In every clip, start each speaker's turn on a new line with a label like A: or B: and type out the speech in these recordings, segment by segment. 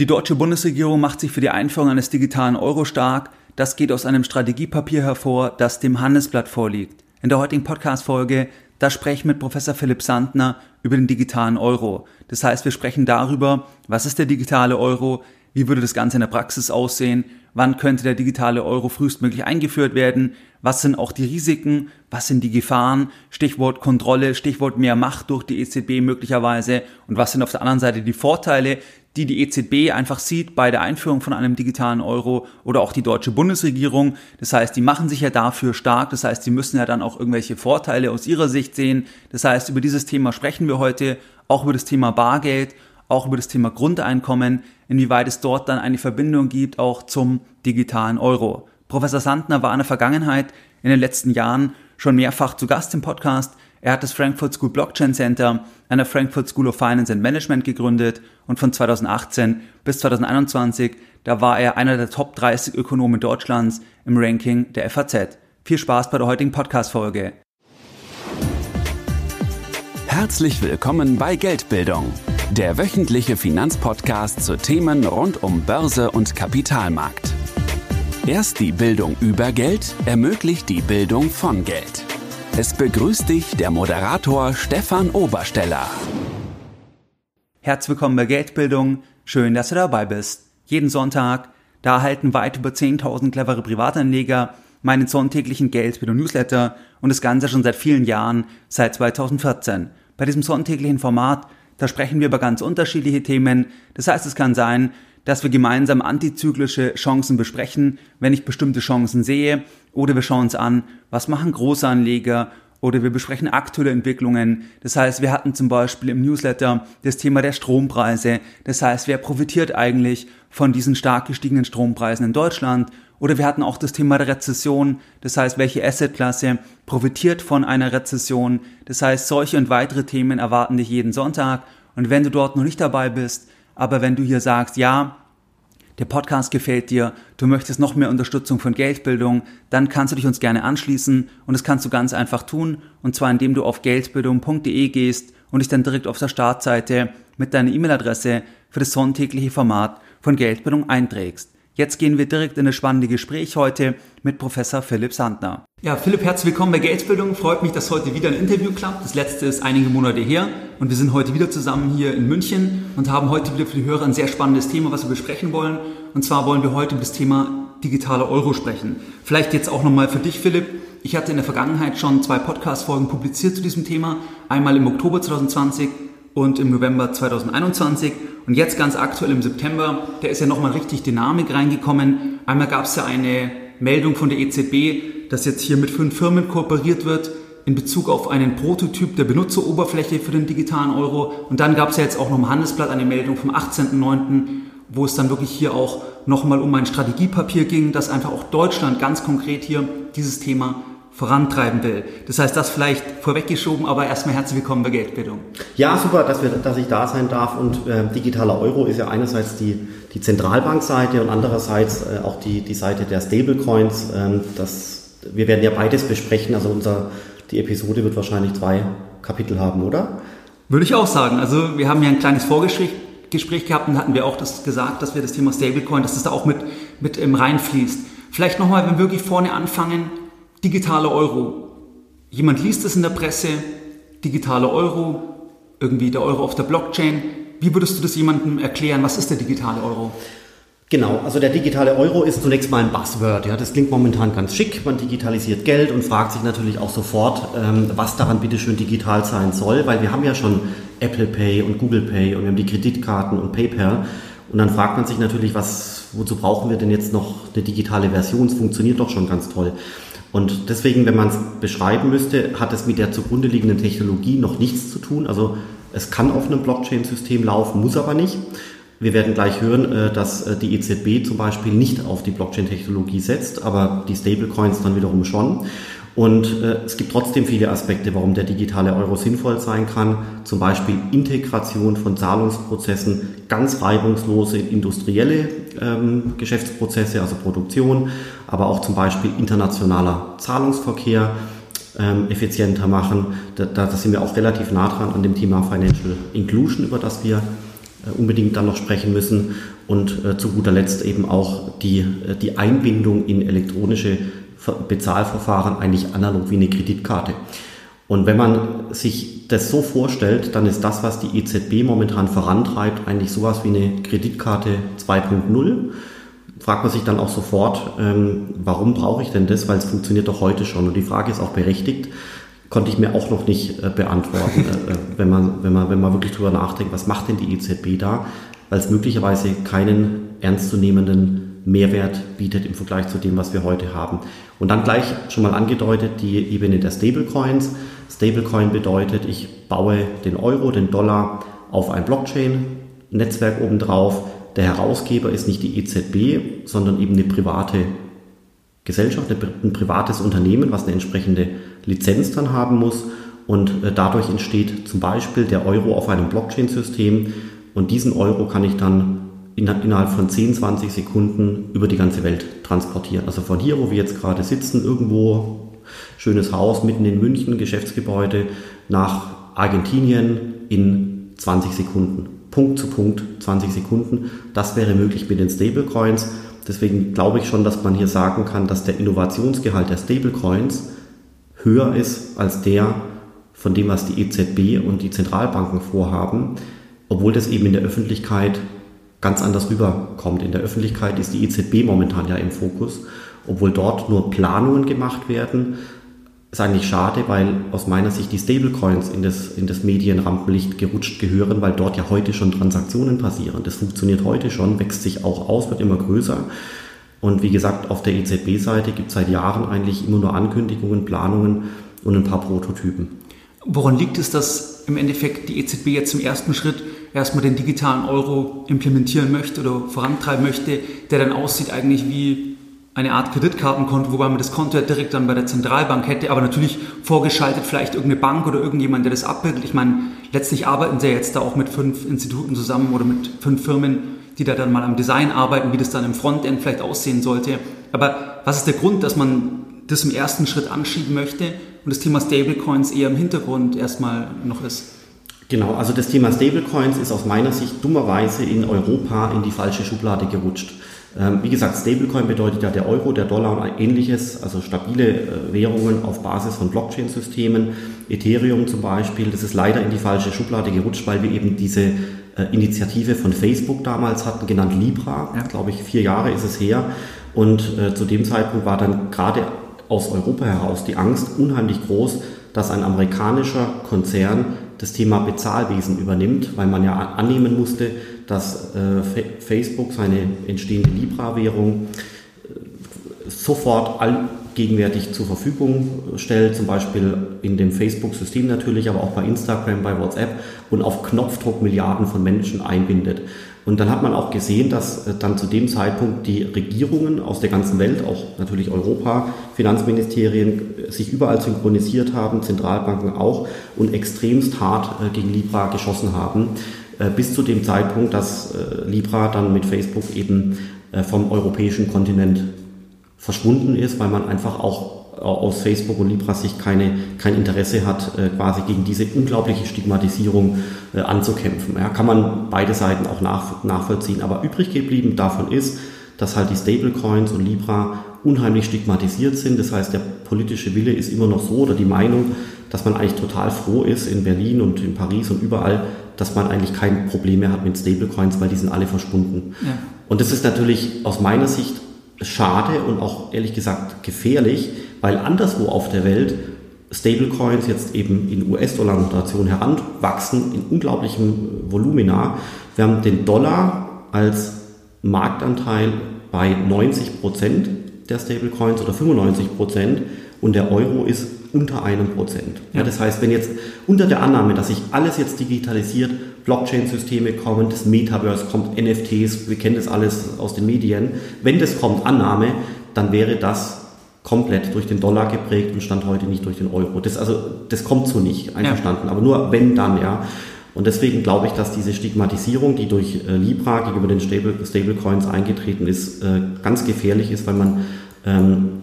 A: Die deutsche Bundesregierung macht sich für die Einführung eines digitalen Euro stark. Das geht aus einem Strategiepapier hervor, das dem Handelsblatt vorliegt. In der heutigen Podcast-Folge, da spreche ich mit Professor Philipp Sandner über den digitalen Euro. Das heißt, wir sprechen darüber, was ist der digitale Euro, wie würde das Ganze in der Praxis aussehen, wann könnte der digitale Euro frühestmöglich eingeführt werden, was sind auch die Risiken, was sind die Gefahren, Stichwort Kontrolle, Stichwort mehr Macht durch die EZB möglicherweise und was sind auf der anderen Seite die Vorteile, die die EZB einfach sieht bei der Einführung von einem digitalen Euro oder auch die deutsche Bundesregierung. Das heißt, die machen sich ja dafür stark. Das heißt, die müssen ja dann auch irgendwelche Vorteile aus ihrer Sicht sehen. Das heißt, über dieses Thema sprechen wir heute, auch über das Thema Bargeld, auch über das Thema Grundeinkommen, inwieweit es dort dann eine Verbindung gibt, auch zum digitalen Euro. Professor Sandner war in der Vergangenheit in den letzten Jahren schon mehrfach zu Gast im Podcast. Er hat das Frankfurt School Blockchain Center an der Frankfurt School of Finance and Management gegründet und von 2018 bis 2021, da war er einer der Top 30 Ökonomen Deutschlands im Ranking der FAZ. Viel Spaß bei der heutigen Podcast-Folge.
B: Herzlich willkommen bei Geldbildung, der wöchentliche Finanzpodcast zu Themen rund um Börse und Kapitalmarkt. Erst die Bildung über Geld ermöglicht die Bildung von Geld. Es begrüßt dich der Moderator Stefan Obersteller.
A: Herzlich willkommen bei Geldbildung. Schön, dass du dabei bist. Jeden Sonntag, da erhalten weit über 10.000 clevere Privatanleger meinen sonntäglichen Geldbildung-Newsletter und das Ganze schon seit vielen Jahren, seit 2014. Bei diesem sonntäglichen Format, da sprechen wir über ganz unterschiedliche Themen. Das heißt, es kann sein, dass wir gemeinsam antizyklische Chancen besprechen, wenn ich bestimmte Chancen sehe, oder wir schauen uns an, was machen Großanleger, oder wir besprechen aktuelle Entwicklungen. Das heißt, wir hatten zum Beispiel im Newsletter das Thema der Strompreise. Das heißt, wer profitiert eigentlich von diesen stark gestiegenen Strompreisen in Deutschland? Oder wir hatten auch das Thema der Rezession. Das heißt, welche Assetklasse profitiert von einer Rezession? Das heißt, solche und weitere Themen erwarten dich jeden Sonntag. Und wenn du dort noch nicht dabei bist, aber wenn du hier sagst, ja, der Podcast gefällt dir, du möchtest noch mehr Unterstützung von Geldbildung, dann kannst du dich uns gerne anschließen und das kannst du ganz einfach tun und zwar indem du auf geldbildung.de gehst und dich dann direkt auf der Startseite mit deiner E-Mail-Adresse für das sonntägliche Format von Geldbildung einträgst. Jetzt gehen wir direkt in das spannende Gespräch heute mit Professor Philipp Sandner. Ja, Philipp, herzlich willkommen bei Geldbildung. Freut mich, dass heute wieder ein Interview klappt. Das letzte ist einige Monate her und wir sind heute wieder zusammen hier in München und haben heute wieder für die Hörer ein sehr spannendes Thema, was wir besprechen wollen. Und zwar wollen wir heute über das Thema digitale Euro sprechen. Vielleicht jetzt auch nochmal für dich, Philipp. Ich hatte in der Vergangenheit schon zwei Podcast-Folgen publiziert zu diesem Thema. Einmal im Oktober 2020 und im November 2021 und jetzt ganz aktuell im September, da ist ja nochmal richtig Dynamik reingekommen. Einmal gab es ja eine Meldung von der EZB, dass jetzt hier mit fünf Firmen kooperiert wird in Bezug auf einen Prototyp der Benutzeroberfläche für den digitalen Euro. Und dann gab es ja jetzt auch noch im Handelsblatt eine Meldung vom 18.09., wo es dann wirklich hier auch nochmal um ein Strategiepapier ging, dass einfach auch Deutschland ganz konkret hier dieses Thema vorantreiben will. Das heißt, das vielleicht vorweggeschoben, aber erstmal herzlich willkommen bei Geldbildung.
C: Ja, super, dass, wir, dass ich da sein darf. Und äh, digitaler Euro ist ja einerseits die, die Zentralbankseite und andererseits äh, auch die, die Seite der Stablecoins. Ähm, das, wir werden ja beides besprechen. Also unser, die Episode wird wahrscheinlich zwei Kapitel haben, oder?
A: Würde ich auch sagen. Also wir haben ja ein kleines Vorgespräch Gespräch gehabt und hatten wir auch das gesagt, dass wir das Thema Stablecoin, dass das da auch mit, mit ähm, reinfließt. Vielleicht nochmal, wenn wir wirklich vorne anfangen, digitale Euro. Jemand liest es in der Presse, digitale Euro, irgendwie der Euro auf der Blockchain. Wie würdest du das jemandem erklären? Was ist der digitale Euro?
C: Genau, also der digitale Euro ist zunächst mal ein Buzzword. Ja, das klingt momentan ganz schick. Man digitalisiert Geld und fragt sich natürlich auch sofort, ähm, was daran bitteschön digital sein soll, weil wir haben ja schon Apple Pay und Google Pay und wir haben die Kreditkarten und PayPal. Und dann fragt man sich natürlich, was, wozu brauchen wir denn jetzt noch eine digitale Version? Es funktioniert doch schon ganz toll. Und deswegen, wenn man es beschreiben müsste, hat es mit der zugrunde liegenden Technologie noch nichts zu tun. Also es kann auf einem Blockchain-System laufen, muss aber nicht. Wir werden gleich hören, äh, dass äh, die EZB zum Beispiel nicht auf die Blockchain-Technologie setzt, aber die Stablecoins dann wiederum schon. Und äh, es gibt trotzdem viele Aspekte, warum der digitale Euro sinnvoll sein kann. Zum Beispiel Integration von Zahlungsprozessen, ganz reibungslose industrielle ähm, Geschäftsprozesse, also Produktion, aber auch zum Beispiel internationaler Zahlungsverkehr ähm, effizienter machen. Da, da sind wir auch relativ nah dran an dem Thema Financial Inclusion, über das wir äh, unbedingt dann noch sprechen müssen. und äh, zu guter Letzt eben auch die, äh, die Einbindung in elektronische Bezahlverfahren eigentlich analog wie eine Kreditkarte. Und wenn man sich das so vorstellt, dann ist das, was die EZB momentan vorantreibt, eigentlich sowas wie eine Kreditkarte 2.0. Fragt man sich dann auch sofort, ähm, warum brauche ich denn das? Weil es funktioniert doch heute schon. Und die Frage ist auch berechtigt konnte ich mir auch noch nicht äh, beantworten, äh, äh, wenn, man, wenn, man, wenn man wirklich drüber nachdenkt, was macht denn die EZB da, weil es möglicherweise keinen ernstzunehmenden Mehrwert bietet im Vergleich zu dem, was wir heute haben. Und dann gleich schon mal angedeutet die Ebene der Stablecoins. Stablecoin bedeutet, ich baue den Euro, den Dollar auf ein Blockchain-Netzwerk obendrauf. Der Herausgeber ist nicht die EZB, sondern eben eine private Gesellschaft, ein privates Unternehmen, was eine entsprechende Lizenz dann haben muss. Und äh, dadurch entsteht zum Beispiel der Euro auf einem Blockchain-System. Und diesen Euro kann ich dann innerhalb von 10, 20 Sekunden über die ganze Welt transportieren. Also von hier, wo wir jetzt gerade sitzen, irgendwo schönes Haus mitten in München, Geschäftsgebäude, nach Argentinien in 20 Sekunden. Punkt zu Punkt 20 Sekunden. Das wäre möglich mit den Stablecoins. Deswegen glaube ich schon, dass man hier sagen kann, dass der Innovationsgehalt der Stablecoins höher ist als der von dem, was die EZB und die Zentralbanken vorhaben, obwohl das eben in der Öffentlichkeit ganz anders rüberkommt. In der Öffentlichkeit ist die EZB momentan ja im Fokus, obwohl dort nur Planungen gemacht werden. Ist eigentlich schade, weil aus meiner Sicht die Stablecoins in das, in das Medienrampenlicht gerutscht gehören, weil dort ja heute schon Transaktionen passieren. Das funktioniert heute schon, wächst sich auch aus, wird immer größer. Und wie gesagt, auf der EZB-Seite gibt es seit Jahren eigentlich immer nur Ankündigungen, Planungen und ein paar Prototypen.
A: Woran liegt es, dass im Endeffekt die EZB jetzt im ersten Schritt erstmal den digitalen Euro implementieren möchte oder vorantreiben möchte, der dann aussieht eigentlich wie eine Art Kreditkartenkonto, wobei man das Konto ja direkt dann bei der Zentralbank hätte, aber natürlich vorgeschaltet vielleicht irgendeine Bank oder irgendjemand, der das abbildet. Ich meine, letztlich arbeiten sie ja jetzt da auch mit fünf Instituten zusammen oder mit fünf Firmen, die da dann mal am Design arbeiten, wie das dann im Frontend vielleicht aussehen sollte. Aber was ist der Grund, dass man das im ersten Schritt anschieben möchte und das Thema Stablecoins eher im Hintergrund erstmal noch ist?
C: Genau, also das Thema Stablecoins ist aus meiner Sicht dummerweise in Europa in die falsche Schublade gerutscht. Ähm, wie gesagt, Stablecoin bedeutet ja der Euro, der Dollar und ähnliches, also stabile äh, Währungen auf Basis von Blockchain-Systemen. Ethereum zum Beispiel, das ist leider in die falsche Schublade gerutscht, weil wir eben diese äh, Initiative von Facebook damals hatten, genannt Libra. Ja. Glaube ich, vier Jahre ist es her. Und äh, zu dem Zeitpunkt war dann gerade aus Europa heraus die Angst unheimlich groß, dass ein amerikanischer Konzern das Thema Bezahlwesen übernimmt, weil man ja annehmen musste, dass äh, Facebook seine entstehende Libra-Währung äh, sofort all, gegenwärtig zur Verfügung stellt, zum Beispiel in dem Facebook-System natürlich, aber auch bei Instagram, bei WhatsApp und auf Knopfdruck Milliarden von Menschen einbindet. Und dann hat man auch gesehen, dass äh, dann zu dem Zeitpunkt die Regierungen aus der ganzen Welt, auch natürlich Europa, Finanzministerien, äh, sich überall synchronisiert haben, Zentralbanken auch, und extremst hart äh, gegen Libra geschossen haben, bis zu dem Zeitpunkt, dass Libra dann mit Facebook eben vom europäischen Kontinent verschwunden ist, weil man einfach auch aus Facebook und Libra Sicht keine, kein Interesse hat, äh, quasi gegen diese unglaubliche Stigmatisierung äh, anzukämpfen. Ja, kann man beide Seiten auch nach, nachvollziehen. Aber übrig geblieben davon ist, dass halt die Stablecoins und Libra unheimlich stigmatisiert sind. Das heißt, der politische Wille ist immer noch so oder die Meinung, dass man eigentlich total froh ist in Berlin und in Paris und überall, dass man eigentlich kein Problem mehr hat mit Stablecoins, weil die sind alle verschwunden. Ja. Und das ist natürlich aus meiner Sicht schade und auch ehrlich gesagt gefährlich, weil anderswo auf der Welt Stablecoins jetzt eben in US-Dollar-Notation heranwachsen in unglaublichem Volumina. Wir haben den Dollar als Marktanteil bei 90 Prozent der Stablecoins oder 95 Prozent und der Euro ist unter einem Prozent. Ja. das heißt, wenn jetzt unter der Annahme, dass sich alles jetzt digitalisiert, Blockchain-Systeme kommen, das Metaverse kommt, NFTs, wir kennen das alles aus den Medien, wenn das kommt, Annahme, dann wäre das komplett durch den Dollar geprägt und stand heute nicht durch den Euro. Das, also, das kommt so nicht, einverstanden. Ja. Aber nur wenn dann, ja. Und deswegen glaube ich, dass diese Stigmatisierung, die durch äh, Libra gegenüber den Stable, Stablecoins eingetreten ist, äh, ganz gefährlich ist, weil man ähm,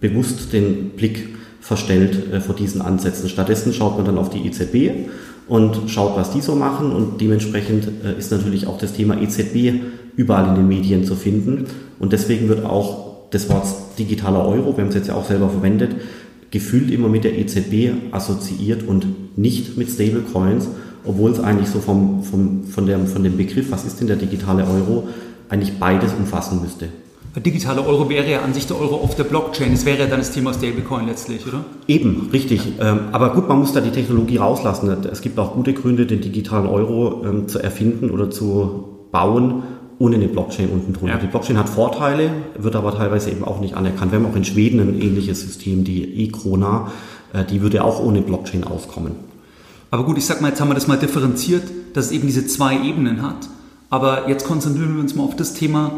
C: bewusst den Blick verstellt äh, vor diesen Ansätzen. Stattdessen schaut man dann auf die EZB und schaut, was die so machen und dementsprechend äh, ist natürlich auch das Thema EZB überall in den Medien zu finden. Und deswegen wird auch das Wort digitaler Euro, wir haben es jetzt ja auch selber verwendet, gefühlt immer mit der EZB assoziiert und nicht mit Stablecoins, obwohl es eigentlich so vom, vom, von, der, von dem Begriff, was ist denn der digitale Euro, eigentlich beides umfassen müsste.
A: Digitale Euro wäre ja an sich der Euro auf der Blockchain. Das wäre ja dann das Thema Stablecoin letztlich, oder?
C: Eben, richtig. Ja. Ähm, aber gut, man muss da die Technologie rauslassen. Es gibt auch gute Gründe, den digitalen Euro ähm, zu erfinden oder zu bauen, ohne eine Blockchain unten drunter. Ja. Die Blockchain hat Vorteile, wird aber teilweise eben auch nicht anerkannt. Wir haben auch in Schweden ein ähnliches System, die e-Krona, äh, die würde auch ohne Blockchain auskommen.
A: Aber gut, ich sag mal, jetzt haben wir das mal differenziert, dass es eben diese zwei Ebenen hat. Aber jetzt konzentrieren wir uns mal auf das Thema,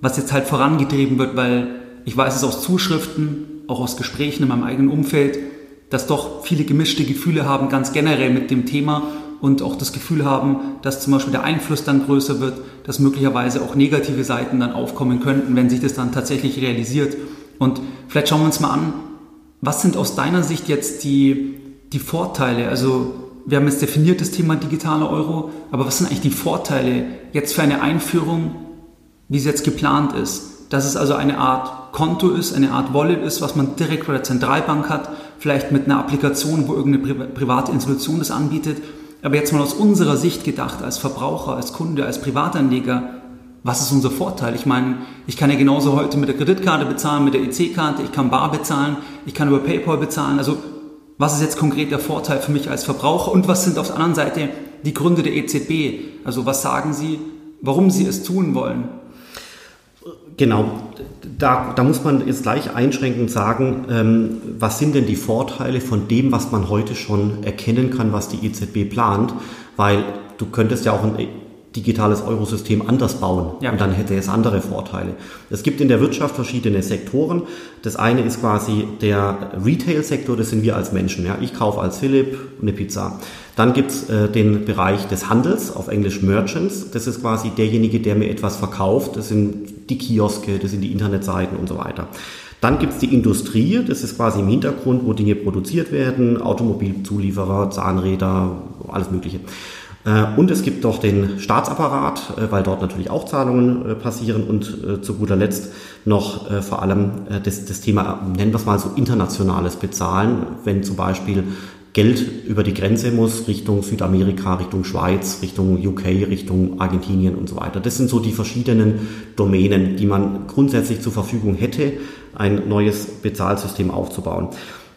A: was jetzt halt vorangetrieben wird, weil ich weiß es aus Zuschriften, auch aus Gesprächen in meinem eigenen Umfeld, dass doch viele gemischte Gefühle haben, ganz generell mit dem Thema und auch das Gefühl haben, dass zum Beispiel der Einfluss dann größer wird, dass möglicherweise auch negative Seiten dann aufkommen könnten, wenn sich das dann tatsächlich realisiert. Und vielleicht schauen wir uns mal an, was sind aus deiner Sicht jetzt die, die Vorteile? Also wir haben jetzt definiert das Thema digitale Euro, aber was sind eigentlich die Vorteile jetzt für eine Einführung, wie es jetzt geplant ist? Dass es also eine Art Konto ist, eine Art Wallet ist, was man direkt bei der Zentralbank hat, vielleicht mit einer Applikation, wo irgendeine private Institution das anbietet. Aber jetzt mal aus unserer Sicht gedacht, als Verbraucher, als Kunde, als Privatanleger, was ist unser Vorteil? Ich meine, ich kann ja genauso heute mit der Kreditkarte bezahlen, mit der EC-Karte, ich kann bar bezahlen, ich kann über PayPal bezahlen. Also was ist jetzt konkret der Vorteil für mich als Verbraucher und was sind auf der anderen Seite die Gründe der EZB? Also was sagen Sie, warum Sie es tun wollen?
C: Genau, da, da muss man jetzt gleich einschränkend sagen, ähm, was sind denn die Vorteile von dem, was man heute schon erkennen kann, was die EZB plant, weil du könntest ja auch ein digitales Eurosystem anders bauen ja. und dann hätte es andere Vorteile. Es gibt in der Wirtschaft verschiedene Sektoren. Das eine ist quasi der Retail-Sektor, das sind wir als Menschen. Ja. Ich kaufe als Philipp eine Pizza. Dann gibt's äh, den Bereich des Handels, auf Englisch Merchants. Das ist quasi derjenige, der mir etwas verkauft. Das sind die Kioske, das sind die Internetseiten und so weiter. Dann gibt's die Industrie, das ist quasi im Hintergrund, wo Dinge produziert werden, Automobilzulieferer, Zahnräder, alles Mögliche. Äh, und es gibt doch den Staatsapparat, äh, weil dort natürlich auch Zahlungen äh, passieren und zu guter Letzt noch vor allem das, das Thema, nennen wir es mal so, internationales Bezahlen, wenn zum Beispiel Geld über die Grenze muss, Richtung Südamerika, Richtung Schweiz, Richtung UK, Richtung Argentinien und so weiter. Das sind so die verschiedenen Domänen, die man grundsätzlich zur Verfügung hätte, ein neues Bezahlsystem aufzubauen.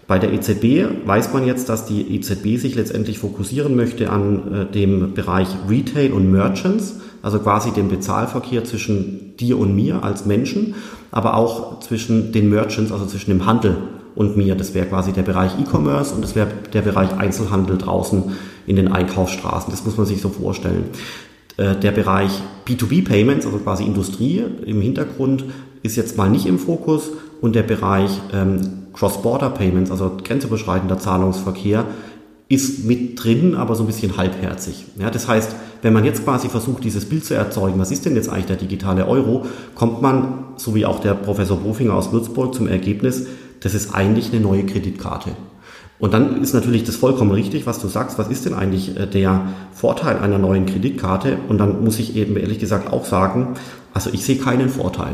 C: Bei der EZB weiß man jetzt, dass die EZB sich letztendlich fokussieren möchte an äh, dem Bereich Retail und Merchants, also quasi den Bezahlverkehr zwischen dir und mir als Menschen, aber auch zwischen den Merchants, also zwischen dem Handel und mir. Das wäre quasi der Bereich E-Commerce und das wäre der Bereich Einzelhandel draußen in den Einkaufsstraßen. Das muss man sich so vorstellen. Äh, der Bereich B2B-Payments, also quasi Industrie im Hintergrund, ist jetzt mal nicht im Fokus und der Bereich ähm, Cross-Border-Payments, also grenzüberschreitender Zahlungsverkehr, ist mit drin, aber so ein bisschen halbherzig. Ja, das heißt, wenn man jetzt quasi versucht, dieses Bild zu erzeugen, was ist denn jetzt eigentlich der digitale Euro, kommt man, so wie auch der Professor Bofinger aus Würzburg, zum Ergebnis, das ist eigentlich eine neue Kreditkarte. Und dann ist natürlich das vollkommen richtig, was du sagst. Was ist denn eigentlich äh, der Vorteil einer neuen Kreditkarte? Und dann muss ich eben ehrlich gesagt auch sagen, also ich sehe keinen Vorteil.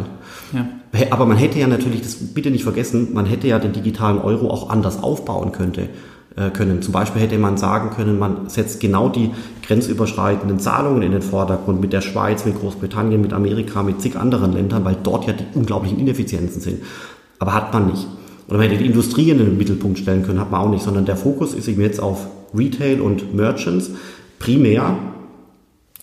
C: Ja. Aber man hätte ja natürlich, das bitte nicht vergessen, man hätte ja den digitalen Euro auch anders aufbauen könnte, äh, können. Zum Beispiel hätte man sagen können, man setzt genau die grenzüberschreitenden Zahlungen in den Vordergrund mit der Schweiz, mit Großbritannien, mit Amerika, mit zig anderen Ländern, weil dort ja die unglaublichen Ineffizienzen sind. Aber hat man nicht. Oder man hätte die Industrie in den Mittelpunkt stellen können, hat man auch nicht, sondern der Fokus ist eben jetzt auf Retail und Merchants primär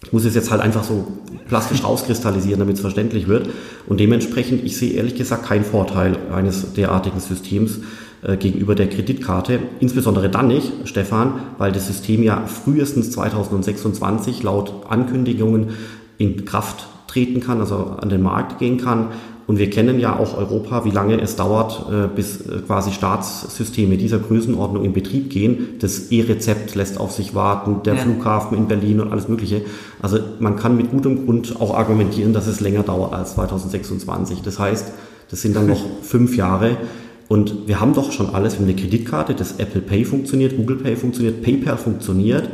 C: ich muss es jetzt halt einfach so plastisch rauskristallisieren, damit es verständlich wird. Und dementsprechend, ich sehe ehrlich gesagt keinen Vorteil eines derartigen Systems äh, gegenüber der Kreditkarte. Insbesondere dann nicht, Stefan, weil das System ja frühestens 2026 laut Ankündigungen in Kraft treten kann, also an den Markt gehen kann. Und wir kennen ja auch Europa, wie lange es dauert, äh, bis äh, quasi Staatssysteme dieser Größenordnung in Betrieb gehen. Das E-Rezept lässt auf sich warten, der ja. Flughafen in Berlin und alles Mögliche. Also man kann mit gutem Grund auch argumentieren, dass es länger dauert als 2026. Das heißt, das sind dann noch fünf Jahre. Und wir haben doch schon alles. Wir haben eine Kreditkarte, das Apple Pay funktioniert, Google Pay funktioniert, PayPal funktioniert.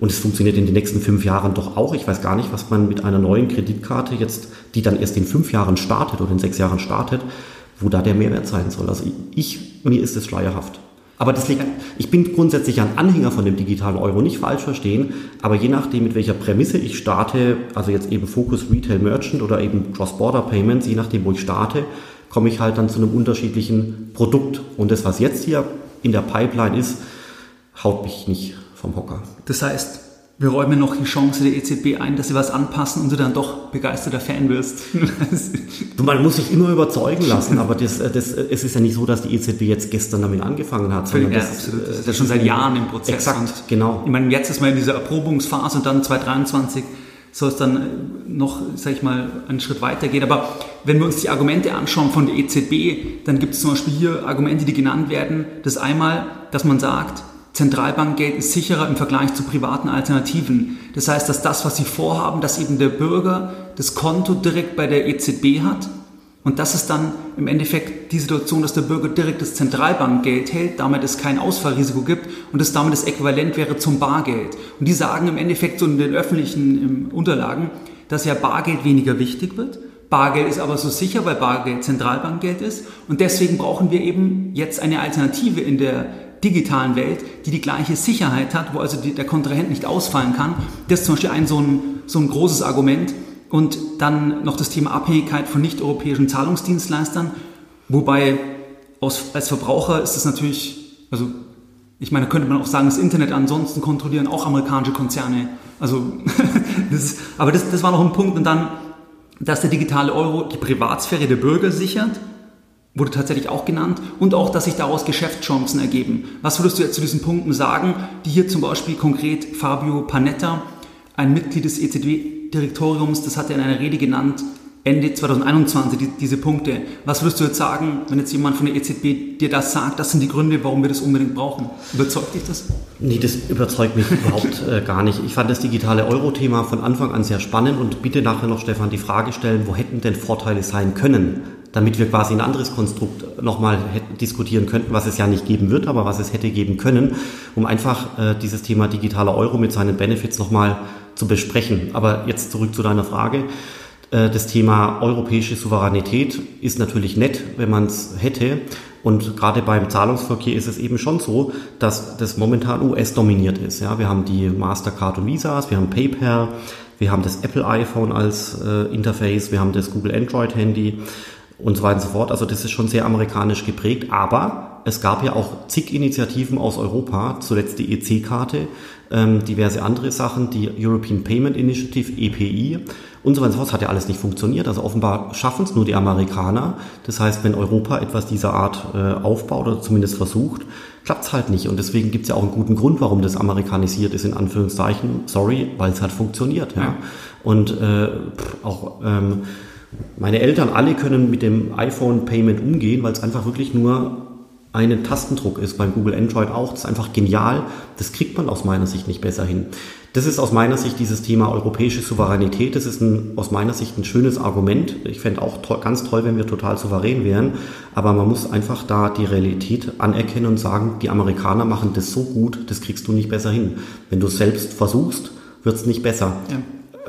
C: Und es funktioniert in den nächsten fünf Jahren doch auch. Ich weiß gar nicht, was man mit einer neuen Kreditkarte jetzt, die dann erst in fünf Jahren startet oder in sechs Jahren startet, wo da der Mehrwert sein soll. Also ich, mir ist es schleierhaft. Aber das liegt, ich bin grundsätzlich ein Anhänger von dem digitalen Euro, nicht falsch verstehen, aber je nachdem, mit welcher Prämisse ich starte, also jetzt eben Focus Retail Merchant oder eben Cross-Border Payments, je nachdem, wo ich starte, komme ich halt dann zu einem unterschiedlichen Produkt. Und das, was jetzt hier in der Pipeline ist, haut mich nicht vom Hocker.
A: Das heißt, wir räumen noch die Chance der EZB ein, dass sie was anpassen und du dann doch begeisterter Fan wirst.
C: du, man muss sich immer überzeugen lassen, aber das, das, es ist ja nicht so, dass die EZB jetzt gestern damit angefangen hat.
A: Sondern ja, das, absolut. Das ist ja schon seit Jahren im Prozess.
C: Exakt, genau.
A: Ich meine, jetzt ist man in dieser Erprobungsphase und dann 2023 soll es dann äh, noch, sag ich mal, einen Schritt weiter gehen. Aber wenn wir uns die Argumente anschauen von der EZB, dann gibt es zum Beispiel hier Argumente, die genannt werden. Das einmal, dass man sagt, Zentralbankgeld ist sicherer im Vergleich zu privaten Alternativen. Das heißt, dass das, was sie vorhaben, dass eben der Bürger das Konto direkt bei der EZB hat und das ist dann im Endeffekt die Situation, dass der Bürger direkt das Zentralbankgeld hält, damit es kein Ausfallrisiko gibt und es damit das Äquivalent wäre zum Bargeld. Und die sagen im Endeffekt so in den öffentlichen Unterlagen, dass ja Bargeld weniger wichtig wird. Bargeld ist aber so sicher, weil Bargeld Zentralbankgeld ist. Und deswegen brauchen wir eben jetzt eine Alternative in der digitalen Welt, die die gleiche Sicherheit hat, wo also die, der Kontrahent nicht ausfallen kann. Das ist zum Beispiel ein so ein, so ein großes Argument. Und dann noch das Thema Abhängigkeit von nicht-europäischen Zahlungsdienstleistern, wobei aus, als Verbraucher ist es natürlich, also ich meine, könnte man auch sagen, das Internet ansonsten kontrollieren auch amerikanische Konzerne. Also, das ist, aber das, das war noch ein Punkt. Und dann, dass der digitale Euro die Privatsphäre der Bürger sichert wurde tatsächlich auch genannt und auch, dass sich daraus Geschäftschancen ergeben. Was würdest du jetzt zu diesen Punkten sagen, die hier zum Beispiel konkret Fabio Panetta, ein Mitglied des EZB-Direktoriums, das hat er in einer Rede genannt, Ende 2021, die, diese Punkte. Was würdest du jetzt sagen, wenn jetzt jemand von der EZB dir das sagt, das sind die Gründe, warum wir das unbedingt brauchen? Überzeugt dich das?
C: Nee, das überzeugt mich überhaupt äh, gar nicht. Ich fand das digitale Euro-Thema von Anfang an sehr spannend und bitte nachher noch, Stefan, die Frage stellen, wo hätten denn Vorteile sein können? Damit wir quasi ein anderes Konstrukt nochmal diskutieren könnten, was es ja nicht geben wird, aber was es hätte geben können, um einfach äh, dieses Thema digitaler Euro mit seinen Benefits nochmal zu besprechen. Aber jetzt zurück zu deiner Frage. Äh, das Thema europäische Souveränität ist natürlich nett, wenn man es hätte. Und gerade beim Zahlungsverkehr ist es eben schon so, dass das momentan US-dominiert ist. Ja, wir haben die Mastercard und Visas, wir haben PayPal, wir haben das Apple iPhone als äh, Interface, wir haben das Google Android Handy und so weiter und so fort. Also das ist schon sehr amerikanisch geprägt, aber es gab ja auch zig Initiativen aus Europa, zuletzt die EC-Karte, ähm, diverse andere Sachen, die European Payment Initiative, EPI und so weiter und so fort. Das hat ja alles nicht funktioniert. Also offenbar schaffen es nur die Amerikaner. Das heißt, wenn Europa etwas dieser Art äh, aufbaut oder zumindest versucht, klappt es halt nicht. Und deswegen gibt es ja auch einen guten Grund, warum das amerikanisiert ist, in Anführungszeichen. Sorry, weil es halt funktioniert. Ja. Und äh, auch ähm, meine Eltern alle können mit dem iPhone Payment umgehen, weil es einfach wirklich nur einen Tastendruck ist, beim Google Android auch. Das ist einfach genial. Das kriegt man aus meiner Sicht nicht besser hin. Das ist aus meiner Sicht dieses Thema europäische Souveränität. Das ist ein, aus meiner Sicht ein schönes Argument. Ich fände auch to ganz toll, wenn wir total souverän wären. Aber man muss einfach da die Realität anerkennen und sagen, die Amerikaner machen das so gut, das kriegst du nicht besser hin. Wenn du es selbst versuchst, wird es nicht besser. Ja.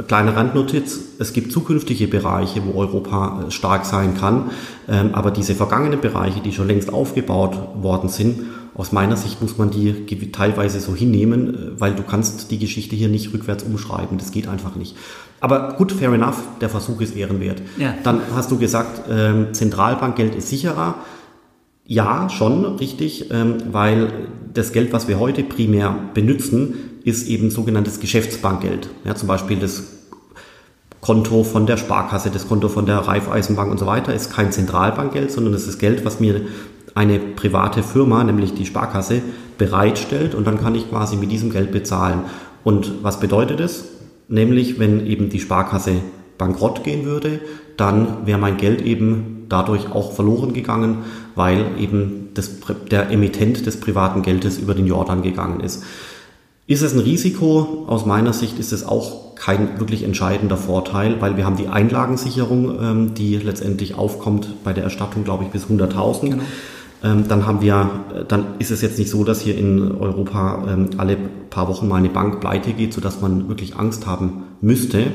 C: Kleine Randnotiz, es gibt zukünftige Bereiche, wo Europa äh, stark sein kann, ähm, aber diese vergangenen Bereiche, die schon längst aufgebaut worden sind, aus meiner Sicht muss man die teilweise so hinnehmen, äh, weil du kannst die Geschichte hier nicht rückwärts umschreiben, das geht einfach nicht. Aber gut, fair enough, der Versuch ist ehrenwert. Ja. Dann hast du gesagt, ähm, Zentralbankgeld ist sicherer. Ja, schon, richtig, ähm, weil das Geld, was wir heute primär benutzen, ist eben sogenanntes Geschäftsbankgeld. Ja, zum Beispiel das Konto von der Sparkasse, das Konto von der Raiffeisenbank und so weiter ist kein Zentralbankgeld, sondern das ist Geld, was mir eine private Firma, nämlich die Sparkasse, bereitstellt und dann kann ich quasi mit diesem Geld bezahlen. Und was bedeutet es? Nämlich, wenn eben die Sparkasse bankrott gehen würde, dann wäre mein Geld eben dadurch auch verloren gegangen, weil eben das, der Emittent des privaten Geldes über den Jordan gegangen ist. Ist es ein Risiko? Aus meiner Sicht ist es auch kein wirklich entscheidender Vorteil, weil wir haben die Einlagensicherung, ähm, die letztendlich aufkommt bei der Erstattung, glaube ich, bis 100.000. Genau. ähm, dann haben wir, äh, dann ist es jetzt nicht so, dass hier in Europa ähm, alle paar Wochen mal eine Bank pleite geht, sodass man wirklich Angst haben müsste.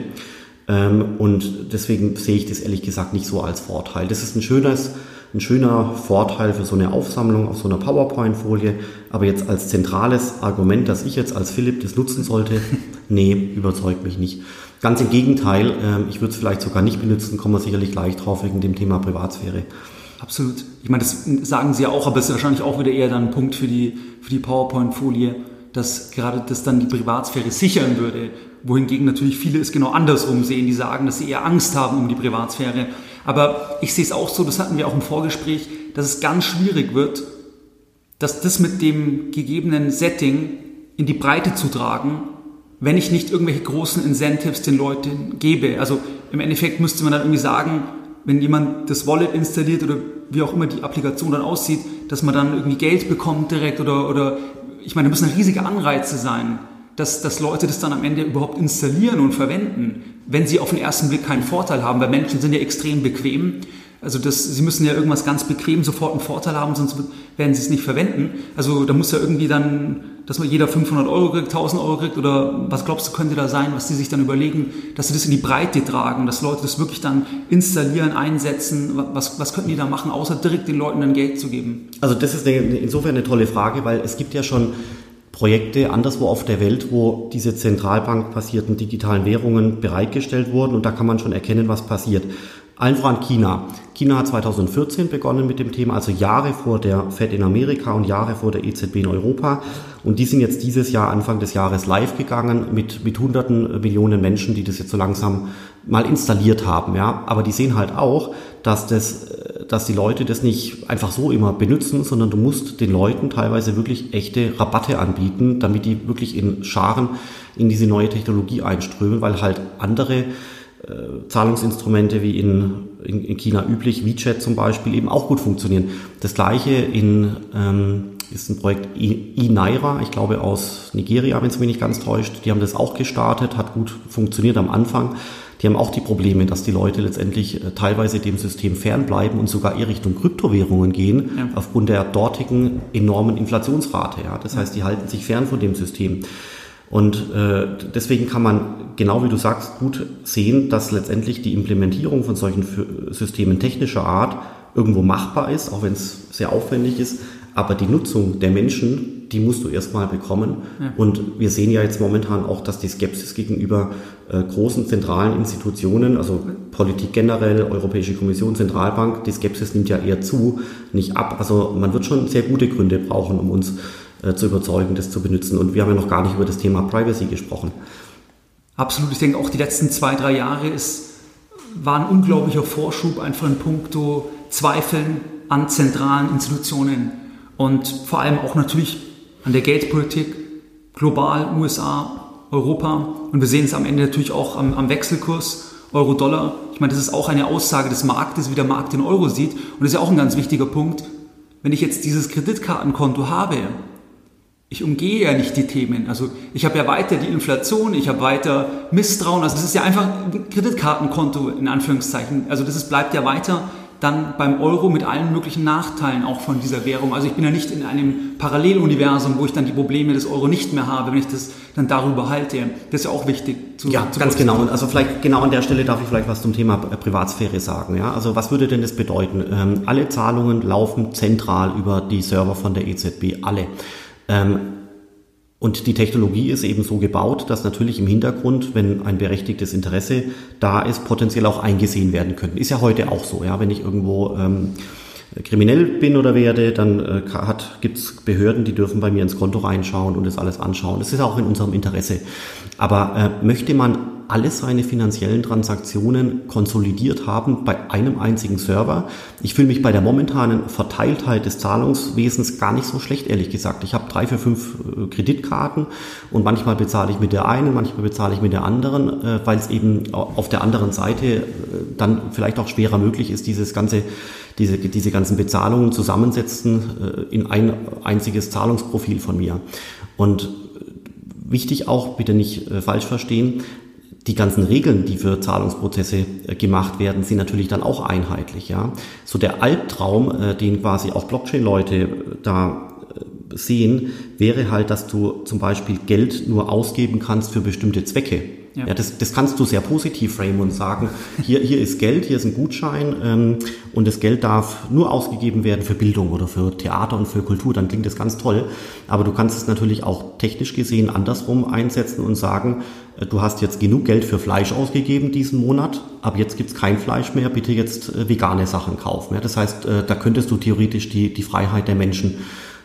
C: Und deswegen sehe ich das ehrlich gesagt nicht so als Vorteil. Das ist ein schönes, ein schöner Vorteil für so eine Aufsammlung auf so einer PowerPoint-Folie. Aber jetzt als zentrales Argument, dass ich jetzt als Philipp das nutzen sollte, nee, überzeugt mich nicht. Ganz im Gegenteil, ich würde es vielleicht sogar nicht benutzen, kommen wir sicherlich gleich drauf wegen dem Thema Privatsphäre.
A: Absolut. Ich meine, das sagen Sie ja auch, aber es ist wahrscheinlich auch wieder eher dann ein Punkt für die, für die PowerPoint-Folie, dass gerade das dann die Privatsphäre sichern würde. Wohingegen natürlich viele es genau andersrum sehen, die sagen, dass sie eher Angst haben um die Privatsphäre. Aber ich sehe es auch so, das hatten wir auch im Vorgespräch, dass es ganz schwierig wird, dass das mit dem gegebenen Setting in die Breite zu tragen, wenn ich nicht irgendwelche großen Incentives den Leuten gebe. Also im Endeffekt müsste man dann irgendwie sagen, wenn jemand das Wallet installiert oder wie auch immer die Applikation dann aussieht, dass man dann irgendwie Geld bekommt direkt oder, oder ich meine, da müssen riesige Anreize sein, dass, dass Leute das dann am Ende überhaupt installieren und verwenden, wenn sie auf den ersten Blick keinen Vorteil haben, weil Menschen sind ja extrem bequem also das, sie müssen ja irgendwas ganz bequem sofort einen Vorteil haben, sonst werden sie es nicht verwenden. Also da muss ja irgendwie dann, dass man jeder 500 Euro kriegt, 1000 Euro kriegt oder was glaubst du könnte da sein, was die sich dann überlegen, dass sie das in die Breite tragen, dass Leute das wirklich dann installieren, einsetzen. Was, was könnten die da machen, außer direkt den Leuten dann Geld zu geben?
C: Also das ist eine, insofern eine tolle Frage, weil es gibt ja schon Projekte anderswo auf der Welt, wo diese zentralbankbasierten digitalen Währungen bereitgestellt wurden und da kann man schon erkennen, was passiert. Allen voran China. China hat 2014 begonnen mit dem Thema, also Jahre vor der Fed in Amerika und Jahre vor der EZB in Europa. Und die sind jetzt dieses Jahr, Anfang des Jahres, live gegangen mit, mit hunderten Millionen Menschen, die das jetzt so langsam mal installiert haben. Ja. Aber die sehen halt auch, dass, das, dass die Leute das nicht einfach so immer benutzen, sondern du musst den Leuten teilweise wirklich echte Rabatte anbieten, damit die wirklich in Scharen in diese neue Technologie einströmen, weil halt andere äh, Zahlungsinstrumente wie in, in, in, China üblich, WeChat zum Beispiel, eben auch gut funktionieren. Das gleiche in, ähm, ist ein Projekt eNaira, ich glaube aus Nigeria, wenn es mich nicht ganz täuscht. Die haben das auch gestartet, hat gut funktioniert am Anfang. Die haben auch die Probleme, dass die Leute letztendlich äh, teilweise dem System fernbleiben und sogar eher Richtung Kryptowährungen gehen, ja. aufgrund der dortigen enormen Inflationsrate. Ja. Das heißt, die halten sich fern von dem System. Und äh, deswegen kann man, genau wie du sagst, gut sehen, dass letztendlich die Implementierung von solchen Systemen technischer Art irgendwo machbar ist, auch wenn es sehr aufwendig ist. Aber die Nutzung der Menschen, die musst du erstmal bekommen. Ja. Und wir sehen ja jetzt momentan auch, dass die Skepsis gegenüber äh, großen zentralen Institutionen, also Politik generell, Europäische Kommission, Zentralbank, die Skepsis nimmt ja eher zu, nicht ab. Also man wird schon sehr gute Gründe brauchen, um uns äh, zu überzeugen, das zu benutzen. Und wir haben ja noch gar nicht über das Thema Privacy gesprochen.
A: Absolut. Ich denke auch die letzten zwei, drei Jahre ist, war ein unglaublicher Vorschub einfach in puncto Zweifeln an zentralen Institutionen und vor allem auch natürlich an der Geldpolitik, global, USA, Europa. Und wir sehen es am Ende natürlich auch am, am Wechselkurs Euro-Dollar. Ich meine, das ist auch eine Aussage des Marktes, wie der Markt den Euro sieht. Und das ist ja auch ein ganz wichtiger Punkt. Wenn ich jetzt dieses Kreditkartenkonto habe, ich umgehe ja nicht die Themen. Also ich habe ja weiter die Inflation, ich habe weiter Misstrauen. Also das ist ja einfach ein Kreditkartenkonto in Anführungszeichen. Also das ist, bleibt ja weiter dann beim Euro mit allen möglichen Nachteilen auch von dieser Währung. Also ich bin ja nicht in einem Paralleluniversum, wo ich dann die Probleme des Euro nicht mehr habe, wenn ich das dann darüber halte. Das ist ja auch wichtig
C: zu Ja, zu ganz genau. Und also vielleicht genau an der Stelle darf ich vielleicht was zum Thema Privatsphäre sagen. Ja, also was würde denn das bedeuten? Ähm, alle Zahlungen laufen zentral über die Server von der EZB, alle. Ähm, und die Technologie ist eben so gebaut, dass natürlich im Hintergrund, wenn ein berechtigtes Interesse da ist, potenziell auch eingesehen werden könnten. Ist ja heute auch so, ja, wenn ich irgendwo ähm, kriminell bin oder werde, dann äh, gibt es Behörden, die dürfen bei mir ins Konto reinschauen und das alles anschauen. Das ist auch in unserem Interesse. Aber äh, möchte man alle seine finanziellen Transaktionen konsolidiert haben bei einem einzigen Server. Ich fühle mich bei der momentanen Verteiltheit des Zahlungswesens gar nicht so schlecht, ehrlich gesagt. Ich habe drei, vier, fünf äh, Kreditkarten und manchmal bezahle ich mit der einen, manchmal bezahle ich mit der anderen, äh, weil es eben auf der anderen Seite dann vielleicht auch schwerer möglich ist, dieses ganze diese, diese ganzen Bezahlungen zusammensetzen in ein einziges Zahlungsprofil von mir. Und wichtig auch, bitte nicht falsch verstehen, die ganzen Regeln, die für Zahlungsprozesse äh, gemacht werden, sind natürlich dann auch einheitlich. Ja, so der Albtraum, äh, den quasi auch Blockchain-Leute äh, da sehen, wäre halt, dass du zum Beispiel Geld nur ausgeben kannst für bestimmte Zwecke. Ja. ja, das, das kannst du sehr positiv framen und sagen, hier, hier ist Geld, hier ist ein Gutschein ähm, und das Geld darf nur ausgegeben werden für Bildung oder für Theater und für Kultur, dann klingt das ganz toll. Aber du kannst es natürlich auch technisch gesehen andersrum einsetzen und sagen, äh, du hast jetzt genug Geld für Fleisch ausgegeben diesen Monat, aber jetzt gibt's kein Fleisch mehr, bitte jetzt äh, vegane Sachen kaufen. Ja, das heißt, äh, da könntest du theoretisch die, die Freiheit der Menschen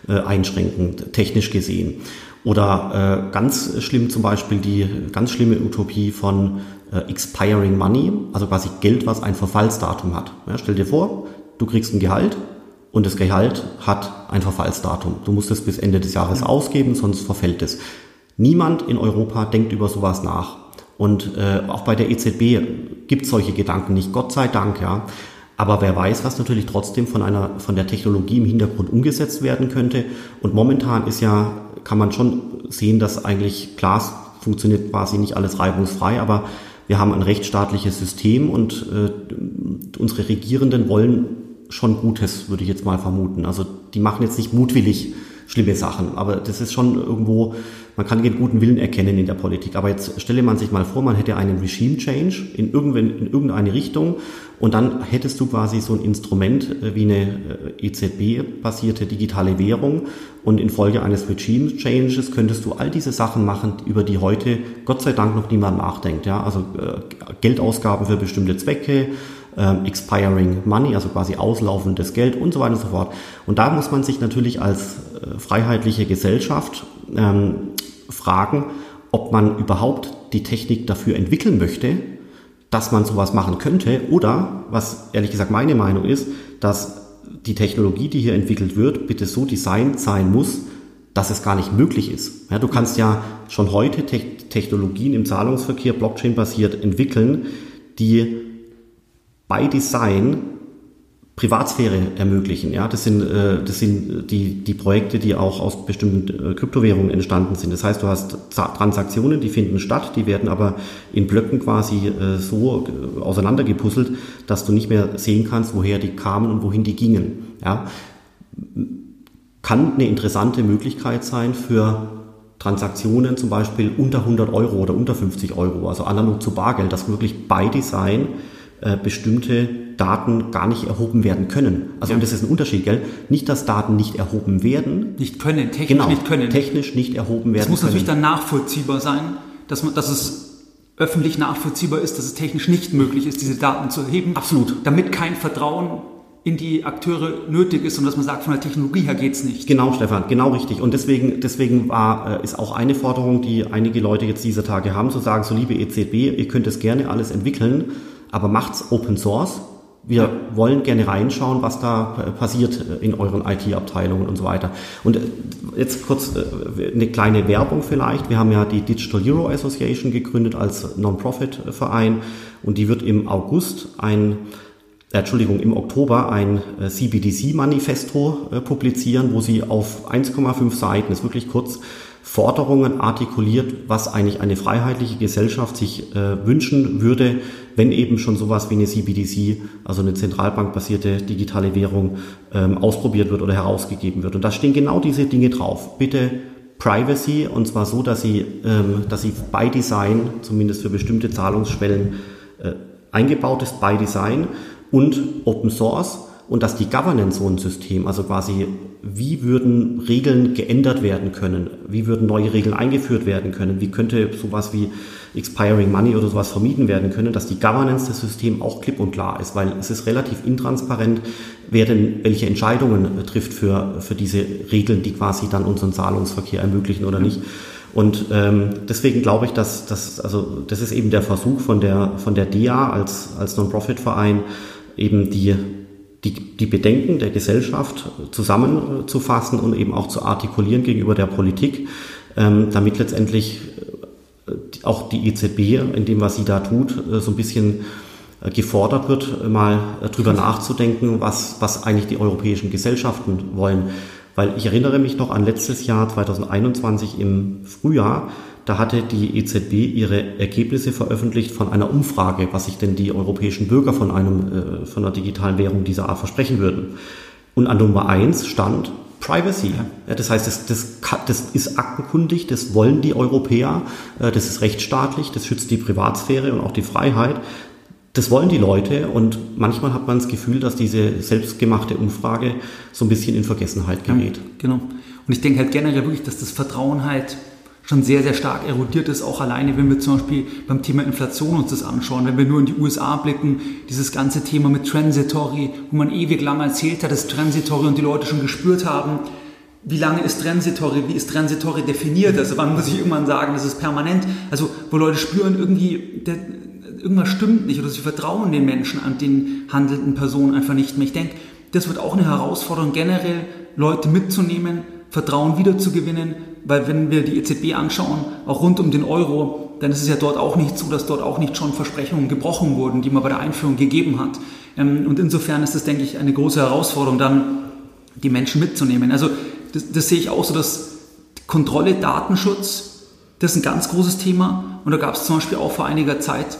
C: äh, einschränken, technisch gesehen. Oder äh, ganz schlimm zum Beispiel die ganz schlimme Utopie von äh, expiring money, also quasi Geld, was ein Verfallsdatum hat. Ja, stell dir vor, du kriegst ein Gehalt und das Gehalt hat ein Verfallsdatum. Du musst es bis Ende des Jahres ausgeben, sonst verfällt es. Niemand in Europa denkt über sowas nach. Und äh, auch bei der EZB gibt es solche Gedanken nicht, Gott sei Dank, ja. Aber wer weiß, was natürlich trotzdem von einer, von der Technologie im Hintergrund umgesetzt werden könnte. Und momentan ist ja, kann man schon sehen, dass eigentlich Glas funktioniert quasi nicht alles reibungsfrei, aber wir haben ein rechtsstaatliches System und äh, unsere Regierenden wollen schon Gutes, würde ich jetzt mal vermuten. Also die machen jetzt nicht mutwillig schlimme Sachen. Aber das ist schon irgendwo, man kann den guten Willen erkennen in der Politik. Aber jetzt stelle man sich mal vor, man hätte einen Regime Change in, in irgendeine Richtung und dann hättest du quasi so ein Instrument äh, wie eine äh, EZB-basierte digitale Währung und infolge eines Regime Changes könntest du all diese Sachen machen, über die heute Gott sei Dank noch niemand nachdenkt. Ja? Also äh, Geldausgaben für bestimmte Zwecke, ähm, expiring money, also quasi auslaufendes Geld und so weiter und so fort. Und da muss man sich natürlich als äh, freiheitliche Gesellschaft ähm, fragen, ob man überhaupt die Technik dafür entwickeln möchte, dass man sowas machen könnte oder, was ehrlich gesagt meine Meinung ist, dass die Technologie, die hier entwickelt wird, bitte so designt sein muss, dass es gar nicht möglich ist. Ja, du kannst ja schon heute Te Technologien im Zahlungsverkehr Blockchain-basiert entwickeln, die by Design Privatsphäre ermöglichen. Ja, das sind, äh, das sind die, die Projekte, die auch aus bestimmten äh, Kryptowährungen entstanden sind. Das heißt, du hast Transaktionen, die finden statt, die werden aber in Blöcken quasi äh, so äh, auseinandergepuzzelt, dass du nicht mehr sehen kannst, woher die kamen und wohin die gingen. Ja, kann eine interessante Möglichkeit sein für Transaktionen zum Beispiel unter 100 Euro oder unter 50 Euro, also analog zu Bargeld, das wirklich by Design bestimmte Daten gar nicht erhoben werden können. Also ja. und das ist ein Unterschied, gell? Nicht, dass Daten nicht erhoben werden.
A: Nicht können, technisch
C: genau,
A: nicht können.
C: Technisch nicht erhoben werden.
A: Es muss können. natürlich dann nachvollziehbar sein, dass, man, dass es öffentlich nachvollziehbar ist, dass es technisch nicht möglich ist, diese Daten zu erheben.
C: Absolut.
A: Damit kein Vertrauen in die Akteure nötig ist und dass man sagt, von der Technologie her geht's nicht.
C: Genau, Stefan, genau richtig. Und deswegen, deswegen war, äh, ist auch eine Forderung, die einige Leute jetzt dieser Tage haben, zu sagen, so liebe EZB, ihr könnt es gerne alles entwickeln, aber macht's Open Source. Wir wollen gerne reinschauen, was da passiert in euren IT-Abteilungen und so weiter. Und äh, jetzt kurz äh, eine kleine Werbung vielleicht. Wir haben ja die Digital Euro Association gegründet als Non-Profit-Verein und die wird im August ein äh, Entschuldigung, im Oktober ein CBDC-Manifesto publizieren, wo sie auf 1,5 Seiten, ist wirklich kurz, Forderungen artikuliert, was eigentlich eine freiheitliche Gesellschaft sich äh, wünschen würde, wenn eben schon sowas wie eine CBDC, also eine zentralbankbasierte digitale Währung, ähm, ausprobiert wird oder herausgegeben wird. Und da stehen genau diese Dinge drauf. Bitte Privacy und zwar so, dass sie, ähm, dass sie by Design, zumindest für bestimmte Zahlungsschwellen, äh, eingebaut ist by Design und Open Source und dass die Governance so ein System, also quasi wie würden Regeln geändert werden können, wie würden neue Regeln eingeführt werden können, wie könnte sowas wie Expiring Money oder sowas vermieden werden können, dass die Governance des Systems auch klipp und klar ist, weil es ist relativ intransparent, wer denn welche Entscheidungen trifft für, für diese Regeln, die quasi dann unseren Zahlungsverkehr ermöglichen oder nicht. Und ähm, deswegen glaube ich, dass, dass also das ist eben der Versuch von der von der DEA als als Non-Profit-Verein eben die die, die Bedenken der Gesellschaft zusammenzufassen und eben auch zu artikulieren gegenüber der Politik, ähm, damit letztendlich äh, auch die EZB, in dem, was sie da tut, äh, so ein bisschen äh, gefordert wird, mal drüber nachzudenken, was, was eigentlich die europäischen Gesellschaften wollen. Weil ich erinnere mich noch an letztes Jahr, 2021 im Frühjahr, da hatte die EZB ihre Ergebnisse veröffentlicht von einer Umfrage, was sich denn die europäischen Bürger von, einem, äh, von einer digitalen Währung dieser Art versprechen würden. Und an Nummer eins stand Privacy. Ja, das heißt, das, das, das ist aktenkundig, das wollen die Europäer, äh, das ist rechtsstaatlich, das schützt die Privatsphäre und auch die Freiheit. Das wollen die Leute und manchmal hat man das Gefühl, dass diese selbstgemachte Umfrage so ein bisschen in Vergessenheit gerät. Ja,
A: genau. Und ich denke halt generell wirklich, dass das Vertrauen halt schon sehr, sehr stark erodiert ist, auch alleine, wenn wir zum Beispiel beim Thema Inflation uns das anschauen, wenn wir nur in die USA blicken, dieses ganze Thema mit Transitory, wo man ewig lange erzählt hat, das Transitory und die Leute schon gespürt haben, wie lange ist Transitory, wie ist Transitory definiert, also wann muss ich irgendwann sagen, das ist permanent, also wo Leute spüren irgendwie, der, irgendwas stimmt nicht oder sie vertrauen den Menschen an den handelnden Personen einfach nicht mehr. Ich denke, das wird auch eine Herausforderung, generell Leute mitzunehmen, Vertrauen wiederzugewinnen, weil wenn wir die EZB anschauen, auch rund um den Euro, dann ist es ja dort auch nicht so, dass dort auch nicht schon Versprechungen gebrochen wurden, die man bei der Einführung gegeben hat. Ähm, und insofern ist das, denke ich, eine große Herausforderung, dann die Menschen mitzunehmen. Also das, das sehe ich auch so, dass Kontrolle, Datenschutz, das ist ein ganz großes Thema. Und da gab es zum Beispiel auch vor einiger Zeit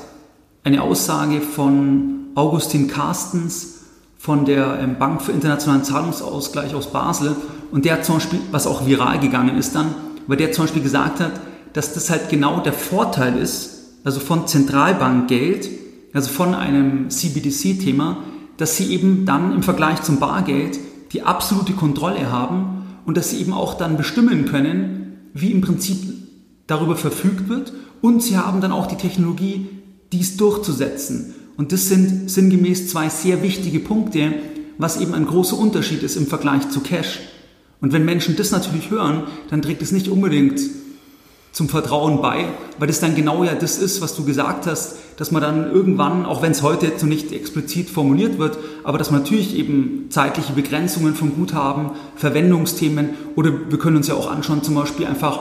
A: eine Aussage von Augustin Carstens von der ähm, Bank für internationalen Zahlungsausgleich aus Basel, und der hat zum Beispiel, was auch viral gegangen ist dann, weil der zum Beispiel gesagt hat, dass das halt genau der Vorteil ist, also von Zentralbankgeld, also von einem CBDC-Thema, dass sie eben dann im Vergleich zum Bargeld die absolute Kontrolle haben und dass sie eben auch dann bestimmen können, wie im Prinzip darüber verfügt wird und sie haben dann auch die Technologie, dies durchzusetzen. Und das sind sinngemäß zwei sehr wichtige Punkte, was eben ein großer Unterschied ist im Vergleich zu Cash. Und wenn Menschen das natürlich hören, dann trägt es nicht unbedingt zum Vertrauen bei, weil das dann genau ja das ist, was du gesagt hast, dass man dann irgendwann, auch wenn es heute jetzt noch nicht explizit formuliert wird, aber dass man natürlich eben zeitliche Begrenzungen von Guthaben, Verwendungsthemen oder wir können uns ja auch anschauen, zum Beispiel einfach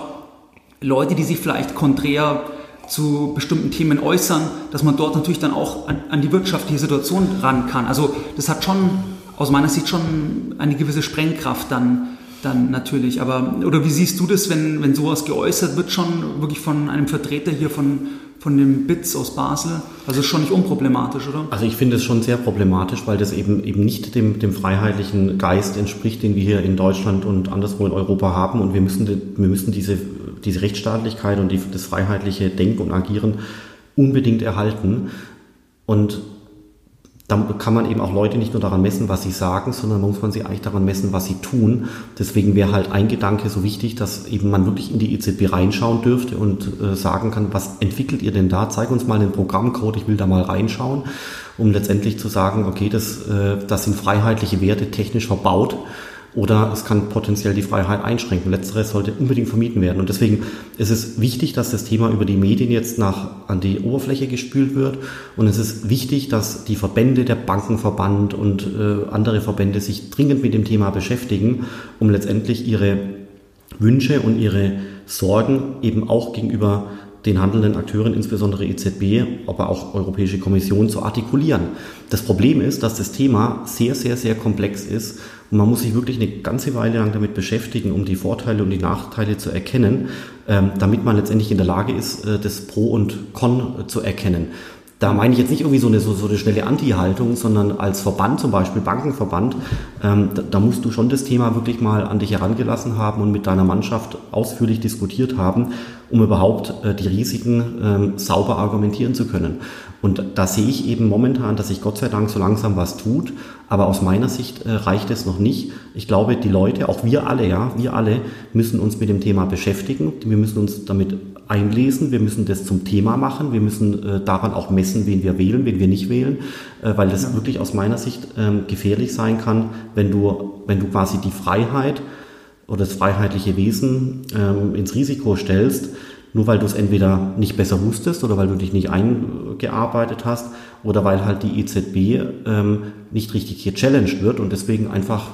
A: Leute, die sich vielleicht konträr zu bestimmten Themen äußern, dass man dort natürlich dann auch an, an die wirtschaftliche Situation ran kann. Also das hat schon aus meiner Sicht schon eine gewisse Sprengkraft dann dann natürlich. Aber, oder wie siehst du das, wenn, wenn sowas geäußert wird, schon wirklich von einem Vertreter hier von, von dem BITS aus Basel? Also schon nicht unproblematisch, oder?
C: Also ich finde es schon sehr problematisch, weil das eben, eben nicht dem, dem freiheitlichen Geist entspricht, den wir hier in Deutschland und anderswo in Europa haben. Und wir müssen, wir müssen diese, diese Rechtsstaatlichkeit und die, das freiheitliche Denken und Agieren unbedingt erhalten. Und da kann man eben auch Leute nicht nur daran messen, was sie sagen, sondern muss man sie eigentlich daran messen, was sie tun. Deswegen wäre halt ein Gedanke so wichtig, dass eben man wirklich in die EZB reinschauen dürfte und äh, sagen kann, was entwickelt ihr denn da? Zeig uns mal den Programmcode, ich will da mal reinschauen, um letztendlich zu sagen, okay, das, äh, das sind freiheitliche Werte technisch verbaut oder es kann potenziell die Freiheit einschränken. Letzteres sollte unbedingt vermieden werden. Und deswegen ist es wichtig, dass das Thema über die Medien jetzt nach, an die Oberfläche gespült wird. Und es ist wichtig, dass die Verbände, der Bankenverband und äh, andere Verbände sich dringend mit dem Thema beschäftigen, um letztendlich ihre Wünsche und ihre Sorgen eben auch gegenüber den handelnden Akteuren, insbesondere EZB, aber auch Europäische Kommission, zu artikulieren. Das Problem ist, dass das Thema sehr, sehr, sehr komplex ist und man muss sich wirklich eine ganze Weile lang damit beschäftigen, um die Vorteile und die Nachteile zu erkennen, ähm, damit man letztendlich in der Lage ist, äh, das Pro und Con zu erkennen. Da meine ich jetzt nicht irgendwie so eine, so, so eine schnelle Anti-Haltung, sondern als Verband, zum Beispiel Bankenverband, ähm, da, da, musst du schon das Thema wirklich mal an dich herangelassen haben und mit deiner Mannschaft ausführlich diskutiert haben, um überhaupt äh, die Risiken ähm, sauber argumentieren zu können. Und da sehe ich eben momentan, dass sich Gott sei Dank so langsam was tut. Aber aus meiner Sicht äh, reicht es noch nicht. Ich glaube, die Leute, auch wir alle, ja, wir alle müssen uns mit dem Thema beschäftigen. Wir müssen uns damit einlesen. Wir müssen das zum Thema machen. Wir müssen äh, daran auch messen, wen wir wählen, wen wir nicht wählen, äh, weil das ja. wirklich aus meiner Sicht ähm, gefährlich sein kann, wenn du, wenn du quasi die Freiheit oder das freiheitliche Wesen ähm, ins Risiko stellst nur weil du es entweder nicht besser wusstest oder weil du dich nicht eingearbeitet hast oder weil halt die EZB ähm, nicht richtig gechallenged wird und deswegen einfach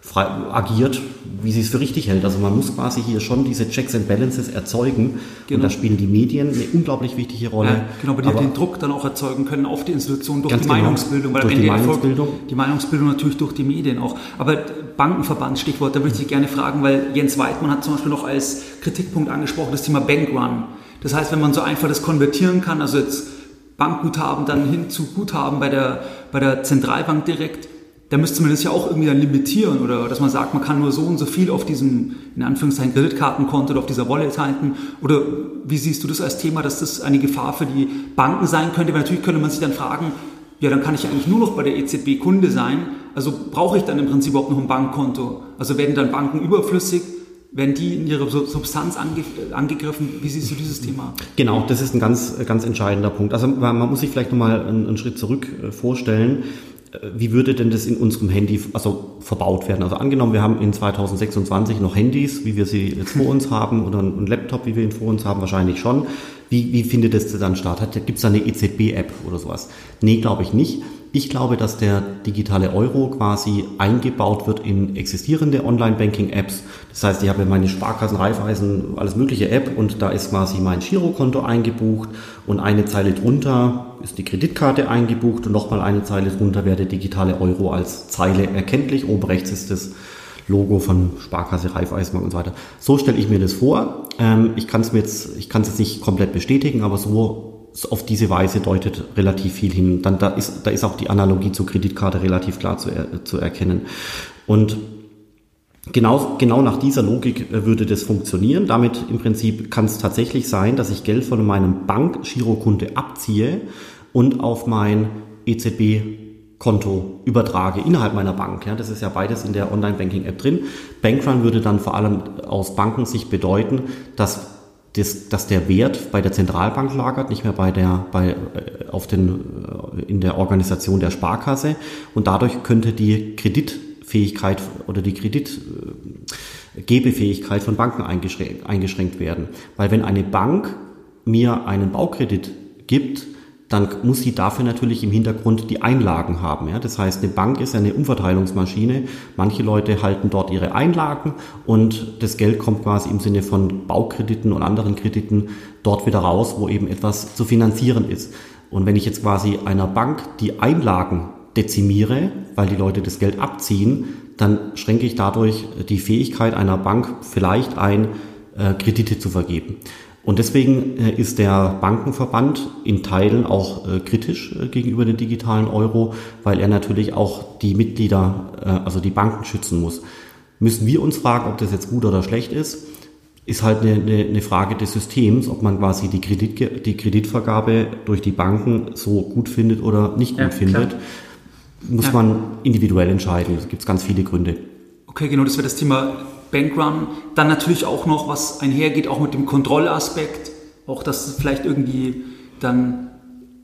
C: frei, agiert, wie sie es für richtig hält. Also man muss quasi hier schon diese Checks and Balances erzeugen. Genau. Und da spielen die Medien eine unglaublich wichtige Rolle. Ja,
A: genau, aber die aber den Druck dann auch erzeugen können auf die Institutionen durch die genau, Meinungsbildung. Weil durch die Meinungsbildung. die Meinungsbildung natürlich durch die Medien auch. Aber Bankenverband, Stichwort, da würde ich gerne fragen, weil Jens Weidmann hat zum Beispiel noch als Kritikpunkt angesprochen das Thema Bankrun. Das heißt, wenn man so einfach das konvertieren kann, also jetzt Bankguthaben dann hin zu Guthaben bei der, bei der Zentralbank direkt, da müsste man das ja auch irgendwie dann limitieren oder dass man sagt, man kann nur so und so viel auf diesem, in Anführungszeichen, Kreditkartenkonto oder auf dieser Wallet halten. Oder wie siehst du das als Thema, dass das eine Gefahr für die Banken sein könnte? Weil natürlich könnte man sich dann fragen, ja, dann kann ich eigentlich nur noch bei der EZB Kunde sein. Also brauche ich dann im Prinzip überhaupt noch ein Bankkonto? Also werden dann Banken überflüssig? Werden die in ihrer Substanz ange, angegriffen? Wie siehst du dieses Thema?
C: Genau, das ist ein ganz, ganz entscheidender Punkt. Also man muss sich vielleicht nochmal einen, einen Schritt zurück äh, vorstellen wie würde denn das in unserem Handy also verbaut werden? Also angenommen, wir haben in 2026 noch Handys, wie wir sie jetzt vor uns haben, oder einen Laptop, wie wir ihn vor uns haben, wahrscheinlich schon. Wie, wie findet das dann statt? Gibt es da eine EZB-App oder sowas? Nee, glaube ich nicht. Ich glaube, dass der digitale Euro quasi eingebaut wird in existierende Online-Banking-Apps. Das heißt, ich habe meine Sparkassen, Raiffeisen, alles mögliche App und da ist quasi mein Girokonto eingebucht und eine Zeile drunter ist die Kreditkarte eingebucht und nochmal eine Zeile drunter wäre der digitale Euro als Zeile erkenntlich. Oben rechts ist das Logo von Sparkasse, Raiffeisenbank und so weiter. So stelle ich mir das vor. Ähm, ich kann es mir jetzt, ich kann es jetzt nicht komplett bestätigen, aber so auf diese Weise deutet relativ viel hin. Dann da ist, da ist auch die Analogie zur Kreditkarte relativ klar zu, er, zu erkennen. Und Genau, genau nach dieser Logik äh, würde das funktionieren. Damit im Prinzip kann es tatsächlich sein, dass ich Geld von meinem Bank-Girokunde abziehe und auf mein EZB-Konto übertrage innerhalb meiner Bank. Ja, das ist ja beides in der Online-Banking-App drin. Bankrun würde dann vor allem aus Bankensicht bedeuten, dass das, dass der Wert bei der Zentralbank lagert, nicht mehr bei der, bei, äh, auf den, äh, in der Organisation der Sparkasse. Und dadurch könnte die Kreditfähigkeit oder die Kreditgebefähigkeit von Banken eingeschränkt, eingeschränkt werden. Weil wenn eine Bank mir einen Baukredit gibt, dann muss sie dafür natürlich im Hintergrund die Einlagen haben. Ja? Das heißt, eine Bank ist eine Umverteilungsmaschine. Manche Leute halten dort ihre Einlagen und das Geld kommt quasi im Sinne von Baukrediten und anderen Krediten dort wieder raus, wo eben etwas zu finanzieren ist. Und wenn ich jetzt quasi einer Bank die Einlagen dezimiere, weil die Leute das Geld abziehen, dann schränke ich dadurch die Fähigkeit einer Bank vielleicht ein, äh, Kredite zu vergeben. Und deswegen äh, ist der Bankenverband in Teilen auch äh, kritisch gegenüber dem digitalen Euro, weil er natürlich auch die Mitglieder, also die Banken schützen muss. Müssen wir uns fragen, ob das jetzt gut oder schlecht ist? Ist halt eine, eine Frage des Systems, ob man quasi die, Kredit, die Kreditvergabe durch die Banken so gut findet oder nicht gut ja, findet. Klar. Muss ja. man individuell entscheiden. Es gibt ganz viele Gründe.
A: Okay, genau, das wäre das Thema Bankrun. Dann natürlich auch noch, was einhergeht, auch mit dem Kontrollaspekt, auch dass vielleicht irgendwie dann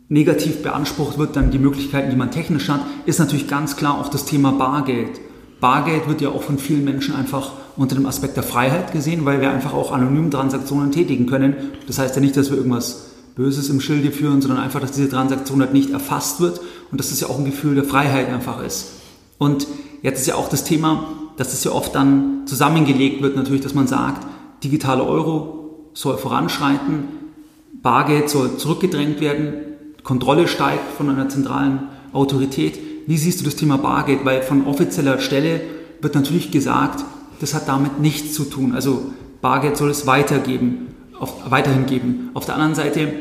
A: negativ beansprucht wird, dann die Möglichkeiten, die man technisch hat, ist natürlich ganz klar auch das Thema Bargeld. Bargeld wird ja auch von vielen Menschen einfach unter dem Aspekt der Freiheit gesehen, weil wir einfach auch anonym Transaktionen tätigen können. Das heißt ja nicht, dass wir irgendwas Böses im Schilde führen, sondern einfach, dass diese Transaktion halt nicht erfasst wird und dass es ja auch ein Gefühl der Freiheit einfach ist. Und jetzt ist ja auch das Thema, dass das ja oft dann zusammengelegt wird, natürlich, dass man sagt, digitale Euro soll voranschreiten, Bargeld soll zurückgedrängt werden, Kontrolle steigt von einer zentralen Autorität. Wie siehst du das Thema Bargeld? Weil von offizieller Stelle wird natürlich gesagt, das hat damit nichts zu tun. Also Bargeld soll es weitergeben, auf, weiterhin geben. Auf der anderen Seite,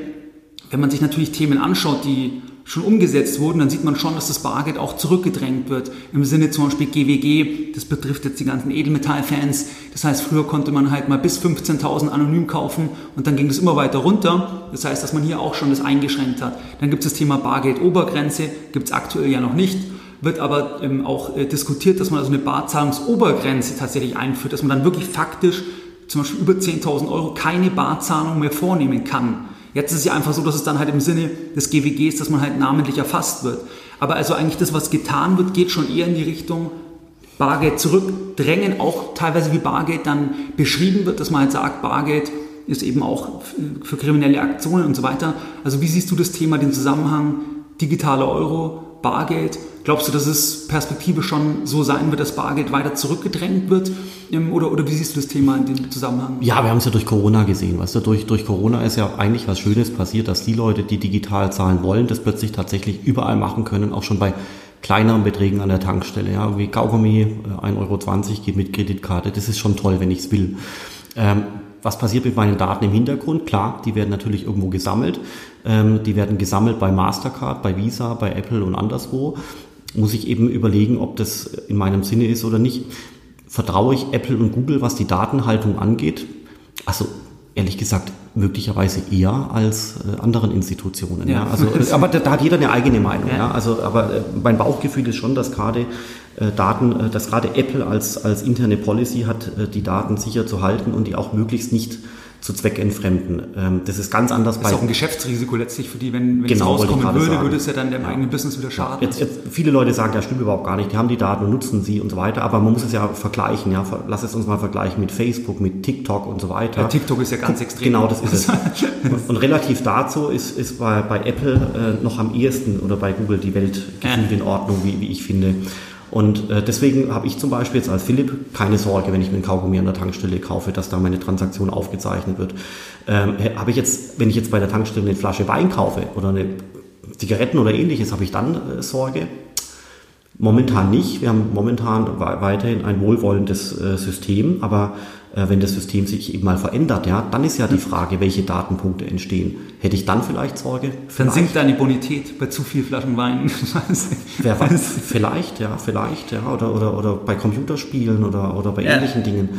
A: wenn man sich natürlich Themen anschaut, die schon umgesetzt wurden, dann sieht man schon, dass das Bargeld auch zurückgedrängt wird. Im Sinne zum Beispiel GWG, das betrifft jetzt die ganzen Edelmetallfans. Das heißt, früher konnte man halt mal bis 15.000 anonym kaufen und dann ging das immer weiter runter. Das heißt, dass man hier auch schon das eingeschränkt hat. Dann gibt es das Thema Bargeldobergrenze, gibt es aktuell ja noch nicht wird aber ähm, auch äh, diskutiert, dass man also eine Barzahlungsobergrenze tatsächlich einführt, dass man dann wirklich faktisch zum Beispiel über 10.000 Euro keine Barzahlung mehr vornehmen kann. Jetzt ist es ja einfach so, dass es dann halt im Sinne des GWGs, dass man halt namentlich erfasst wird. Aber also eigentlich das, was getan wird, geht schon eher in die Richtung Bargeld zurückdrängen, auch teilweise wie Bargeld dann beschrieben wird, dass man halt sagt, Bargeld ist eben auch für kriminelle Aktionen und so weiter. Also wie siehst du das Thema, den Zusammenhang digitaler Euro, Bargeld. Glaubst du, dass es Perspektive schon so sein wird, dass Bargeld weiter zurückgedrängt wird? Ähm, oder, oder wie siehst du das Thema in dem Zusammenhang?
C: Ja, wir haben es ja durch Corona gesehen. Weißt du, durch, durch Corona ist ja eigentlich was Schönes passiert, dass die Leute, die digital zahlen wollen, das plötzlich tatsächlich überall machen können, auch schon bei kleineren Beträgen an der Tankstelle. Ja, wie Kaugummi, 1,20 äh, Euro geht mit Kreditkarte. Das ist schon toll, wenn ich es will. Ähm, was passiert mit meinen Daten im Hintergrund? Klar, die werden natürlich irgendwo gesammelt. Ähm, die werden gesammelt bei Mastercard, bei Visa, bei Apple und anderswo. Muss ich eben überlegen, ob das in meinem Sinne ist oder nicht. Vertraue ich Apple und Google, was die Datenhaltung angeht? Also ehrlich gesagt möglicherweise eher als äh, anderen Institutionen. Ja. ja. Also, aber da, da, hat jeder eine eigene Meinung. Ja. ja. Also, aber äh, mein Bauchgefühl ist schon, dass gerade Daten, äh, dass gerade Apple als als interne Policy hat, äh, die Daten sicher zu halten und die auch möglichst nicht zu zweckentfremden. Ähm, das ist ganz anders
A: bei... Das ist auch ein Geschäftsrisiko letztlich für die, wenn, wenn
C: genau,
A: es rauskommen würde, sagen. würde es ja dann dem ja. eigenen Business wieder schaden.
C: Jetzt, jetzt, viele Leute sagen, ja stimmt überhaupt gar nicht, die haben die Daten und nutzen sie und so weiter, aber man muss es ja vergleichen, ja, lass es uns mal vergleichen mit Facebook, mit TikTok und so weiter. Ja,
A: TikTok ist ja ganz extrem.
C: Genau, das ist es. und relativ dazu ist, ist bei, bei Apple äh, noch am ehesten oder bei Google die Welt gefühlt ja. in Ordnung, wie, wie ich finde. Und äh, deswegen habe ich zum Beispiel jetzt als Philipp keine Sorge, wenn ich mir ein Kaugummi an der Tankstelle kaufe, dass da meine Transaktion aufgezeichnet wird. Ähm, habe ich jetzt, wenn ich jetzt bei der Tankstelle eine Flasche Wein kaufe oder eine Zigaretten oder ähnliches, habe ich dann äh, Sorge? Momentan nicht. Wir haben momentan weiterhin ein wohlwollendes äh, System, aber wenn das System sich eben mal verändert, ja, dann ist ja die Frage, welche Datenpunkte entstehen. Hätte ich dann vielleicht Sorge?
A: Vielleicht. Dann sinkt deine Bonität bei zu viel Flaschen Wein.
C: Wer weiß, vielleicht, ja, vielleicht, ja, oder, oder, oder bei Computerspielen oder, oder bei ja. ähnlichen Dingen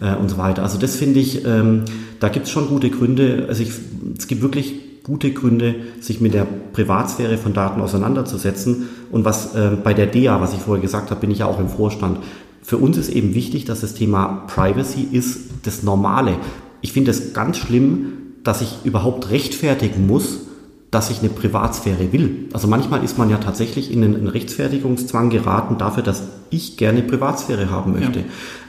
C: äh, und so weiter. Also das finde ich, ähm, da gibt es schon gute Gründe. Also ich, es gibt wirklich gute Gründe, sich mit der Privatsphäre von Daten auseinanderzusetzen. Und was äh, bei der DEA, was ich vorher gesagt habe, bin ich ja auch im Vorstand. Für uns ist eben wichtig, dass das Thema Privacy ist das Normale. Ich finde es ganz schlimm, dass ich überhaupt rechtfertigen muss, dass ich eine Privatsphäre will. Also manchmal ist man ja tatsächlich in einen Rechtfertigungszwang geraten dafür, dass ich gerne Privatsphäre haben möchte. Ja.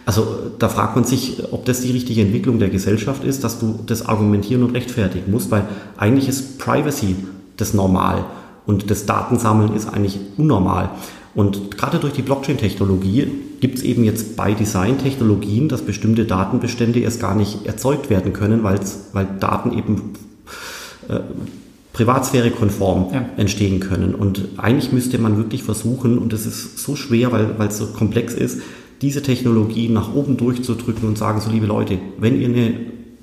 C: Also da fragt man sich, ob das die richtige Entwicklung der Gesellschaft ist, dass du das argumentieren und rechtfertigen musst, weil eigentlich ist Privacy das Normal und das Datensammeln ist eigentlich unnormal. Und gerade durch die Blockchain-Technologie gibt es eben jetzt bei Design-Technologien, dass bestimmte Datenbestände erst gar nicht erzeugt werden können, weil Daten eben äh, privatsphärekonform ja. entstehen können. Und eigentlich müsste man wirklich versuchen, und das ist so schwer, weil es so komplex ist, diese Technologie nach oben durchzudrücken und sagen, so liebe Leute, wenn ihr eine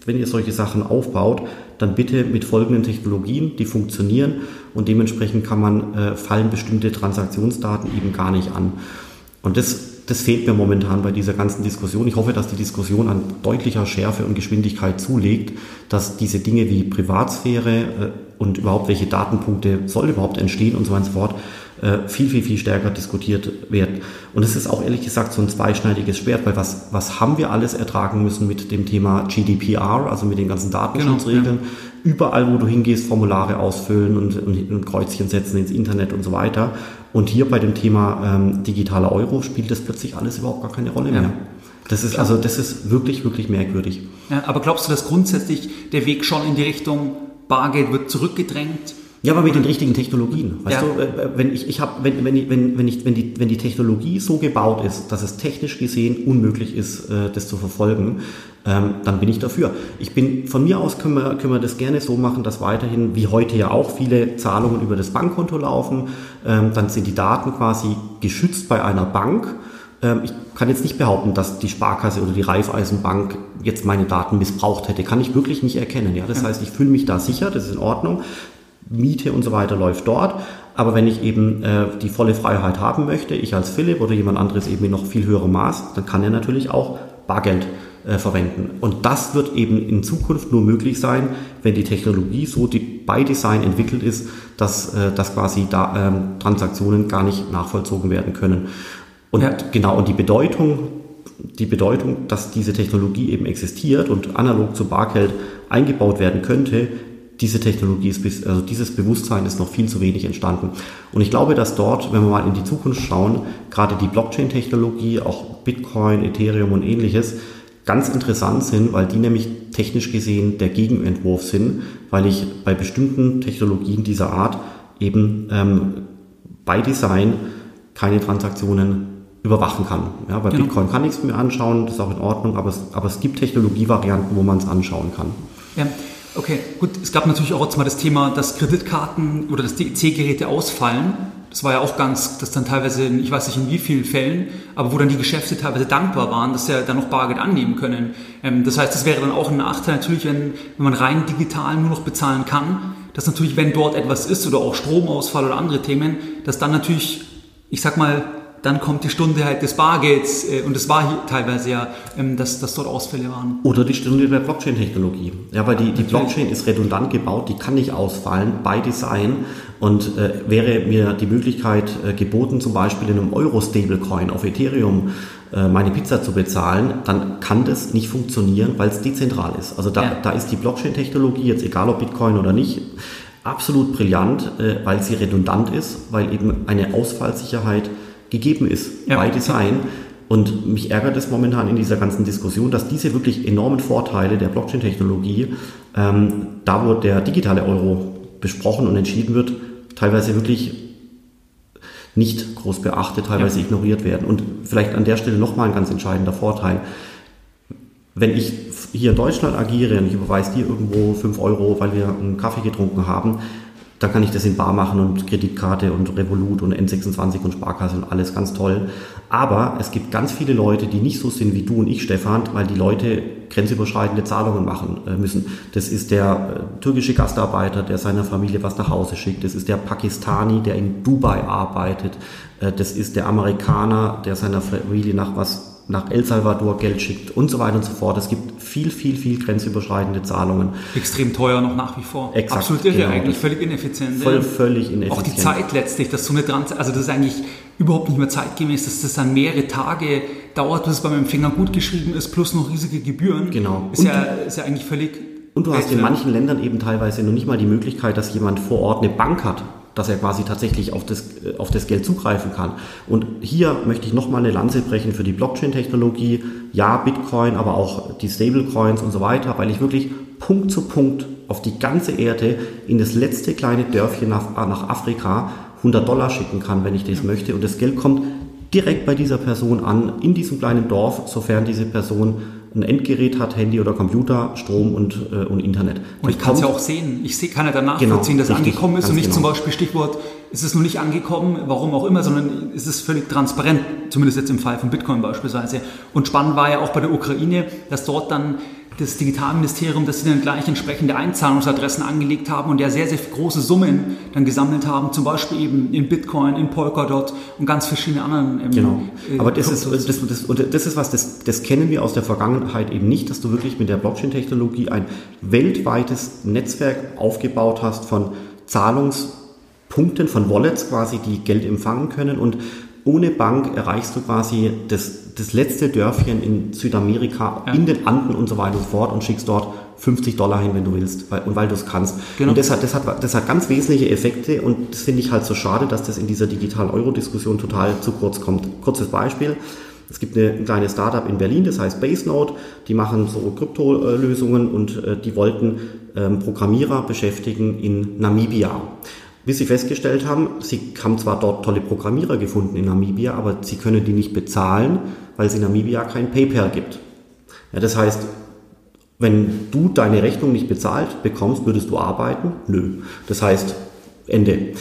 C: wenn ihr solche Sachen aufbaut, dann bitte mit folgenden Technologien, die funktionieren und dementsprechend kann man, äh, fallen bestimmte Transaktionsdaten eben gar nicht an. Und das, das fehlt mir momentan bei dieser ganzen Diskussion. Ich hoffe, dass die Diskussion an deutlicher Schärfe und Geschwindigkeit zulegt, dass diese Dinge wie Privatsphäre äh, und überhaupt welche Datenpunkte soll überhaupt entstehen und so weiter und so fort, äh, viel, viel, viel stärker diskutiert werden. Und es ist auch ehrlich gesagt so ein zweischneidiges Schwert, weil was, was haben wir alles ertragen müssen mit dem Thema GDPR, also mit den ganzen Datenschutzregeln. Genau, ja. Überall, wo du hingehst, Formulare ausfüllen und, und, und, Kreuzchen setzen ins Internet und so weiter. Und hier bei dem Thema ähm, digitaler Euro spielt das plötzlich alles überhaupt gar keine Rolle ja. mehr. Das ist also das ist wirklich, wirklich merkwürdig.
A: Ja, aber glaubst du, dass grundsätzlich der Weg schon in die Richtung Bargeld wird zurückgedrängt?
C: Ja, aber mit den richtigen Technologien. Weißt ja. du, äh, wenn ich, ich habe, wenn, wenn, wenn, wenn, ich, wenn, die, wenn die Technologie so gebaut ist, dass es technisch gesehen unmöglich ist, äh, das zu verfolgen, ähm, dann bin ich dafür. Ich bin von mir aus können wir, können wir das gerne so machen, dass weiterhin, wie heute ja auch, viele Zahlungen über das Bankkonto laufen. Ähm, dann sind die Daten quasi geschützt bei einer Bank. Ähm, ich kann jetzt nicht behaupten, dass die Sparkasse oder die Raiffeisenbank jetzt meine Daten missbraucht hätte. Kann ich wirklich nicht erkennen. Ja, das heißt, ich fühle mich da sicher, das ist in Ordnung. Miete und so weiter läuft dort. Aber wenn ich eben äh, die volle Freiheit haben möchte, ich als Philipp oder jemand anderes eben in noch viel höherem Maß, dann kann er natürlich auch Bargeld äh, verwenden. Und das wird eben in Zukunft nur möglich sein, wenn die Technologie so die, bei Design entwickelt ist, dass, äh, dass quasi da, ähm, Transaktionen gar nicht nachvollzogen werden können. Und ja. genau, und die Bedeutung, die Bedeutung, dass diese Technologie eben existiert und analog zu Bargeld eingebaut werden könnte, diese Technologie ist, also dieses Bewusstsein ist noch viel zu wenig entstanden. Und ich glaube, dass dort, wenn wir mal in die Zukunft schauen, gerade die Blockchain-Technologie, auch Bitcoin, Ethereum und ähnliches, ganz interessant sind, weil die nämlich technisch gesehen der Gegenentwurf sind, weil ich bei bestimmten Technologien dieser Art eben ähm, bei Design keine Transaktionen überwachen kann. Ja, bei genau. Bitcoin kann ich es mir anschauen, das ist auch in Ordnung, aber es, aber es gibt Technologievarianten, wo man es anschauen kann.
A: Ja. Okay, gut. Es gab natürlich auch jetzt mal das Thema, dass Kreditkarten oder dass DEC-Geräte ausfallen. Das war ja auch ganz, das dann teilweise, ich weiß nicht in wie vielen Fällen, aber wo dann die Geschäfte teilweise dankbar waren, dass sie ja dann noch Bargeld annehmen können. Ähm, das heißt, das wäre dann auch ein Nachteil natürlich, wenn, wenn man rein digital nur noch bezahlen kann, dass natürlich, wenn dort etwas ist oder auch Stromausfall oder andere Themen, dass dann natürlich, ich sag mal, dann kommt die Stunde halt des Bargelds äh, und es war hier teilweise ja, ähm, dass, dass dort Ausfälle waren.
C: Oder die Stunde der Blockchain-Technologie. Ja, weil die, die Blockchain ist redundant gebaut, die kann nicht ausfallen bei Design und äh, wäre mir die Möglichkeit äh, geboten, zum Beispiel in einem Euro-Stablecoin auf Ethereum äh, meine Pizza zu bezahlen, dann kann das nicht funktionieren, weil es dezentral ist. Also da, ja. da ist die Blockchain-Technologie, jetzt egal ob Bitcoin oder nicht, absolut brillant, äh, weil sie redundant ist, weil eben eine Ausfallsicherheit gegeben ist ja. bei Design. Und mich ärgert es momentan in dieser ganzen Diskussion, dass diese wirklich enormen Vorteile der Blockchain-Technologie, ähm, da wo der digitale Euro besprochen und entschieden wird, teilweise wirklich nicht groß beachtet, teilweise ja. ignoriert werden. Und vielleicht an der Stelle nochmal ein ganz entscheidender Vorteil. Wenn ich hier in Deutschland agiere und ich überweise dir irgendwo 5 Euro, weil wir einen Kaffee getrunken haben, da kann ich das in Bar machen und Kreditkarte und Revolut und N26 und Sparkasse und alles ganz toll. Aber es gibt ganz viele Leute, die nicht so sind wie du und ich, Stefan, weil die Leute grenzüberschreitende Zahlungen machen äh, müssen. Das ist der äh, türkische Gastarbeiter, der seiner Familie was nach Hause schickt. Das ist der Pakistani, der in Dubai arbeitet. Äh, das ist der Amerikaner, der seiner Familie nach was nach El Salvador Geld schickt und so weiter und so fort. Es gibt viel, viel, viel grenzüberschreitende Zahlungen.
A: Extrem teuer noch nach wie vor.
C: Exakt,
A: Absolut irre genau. eigentlich, völlig ineffizient.
C: Voll, völlig ineffizient.
A: Auch die Zeit letztlich, dass so eine Trans also das ist eigentlich überhaupt nicht mehr zeitgemäß, dass das dann mehrere Tage dauert, bis es beim Empfänger gut geschrieben ist, plus noch riesige Gebühren.
C: Genau.
A: Ist, ja, ist ja eigentlich völlig
C: und du hast in manchen Ländern eben teilweise noch nicht mal die Möglichkeit, dass jemand vor Ort eine Bank hat, dass er quasi tatsächlich auf das, äh, auf das Geld zugreifen kann. Und hier möchte ich nochmal eine Lanze brechen für die Blockchain-Technologie. Ja, Bitcoin, aber auch die Stablecoins und so weiter, weil ich wirklich Punkt zu Punkt auf die ganze Erde in das letzte kleine Dörfchen nach, äh, nach Afrika 100 Dollar schicken kann, wenn ich das möchte. Und das Geld kommt direkt bei dieser Person an, in diesem kleinen Dorf, sofern diese Person ein Endgerät hat, Handy oder Computer, Strom und, äh, und Internet.
A: Und ich kann es ja auch sehen. Ich seh, kann ja danach genau, nachvollziehen, dass es angekommen ist und nicht genau. zum Beispiel Stichwort, ist es noch nicht angekommen, warum auch immer, sondern ist es völlig transparent, zumindest jetzt im Fall von Bitcoin beispielsweise. Und spannend war ja auch bei der Ukraine, dass dort dann das Digitalministerium, dass sie dann gleich entsprechende Einzahlungsadressen angelegt haben und ja sehr, sehr große Summen dann gesammelt haben, zum Beispiel eben in Bitcoin, in Polkadot und ganz verschiedene anderen.
C: Ähm, genau. Äh, Aber das ist, das, das, das ist was, das, das kennen wir aus der Vergangenheit eben nicht, dass du wirklich mit der Blockchain-Technologie ein weltweites Netzwerk aufgebaut hast von Zahlungspunkten, von Wallets quasi, die Geld empfangen können und ohne Bank erreichst du quasi das, das letzte Dörfchen in Südamerika, ja. in den Anden und so weiter und so fort und schickst dort 50 Dollar hin, wenn du willst, weil, und weil du es kannst. Genau. Und das hat, das, hat, das hat ganz wesentliche Effekte und das finde ich halt so schade, dass das in dieser digitalen Euro-Diskussion total zu kurz kommt. Kurzes Beispiel. Es gibt eine, ein kleines Startup in Berlin, das heißt Basenode. Die machen so Kryptolösungen und äh, die wollten ähm, Programmierer beschäftigen in Namibia bis sie festgestellt haben, sie haben zwar dort tolle Programmierer gefunden in Namibia, aber sie können die nicht bezahlen, weil es in Namibia kein PayPal gibt. Ja, das heißt, wenn du deine Rechnung nicht bezahlt bekommst, würdest du arbeiten? Nö. Das heißt, Ende.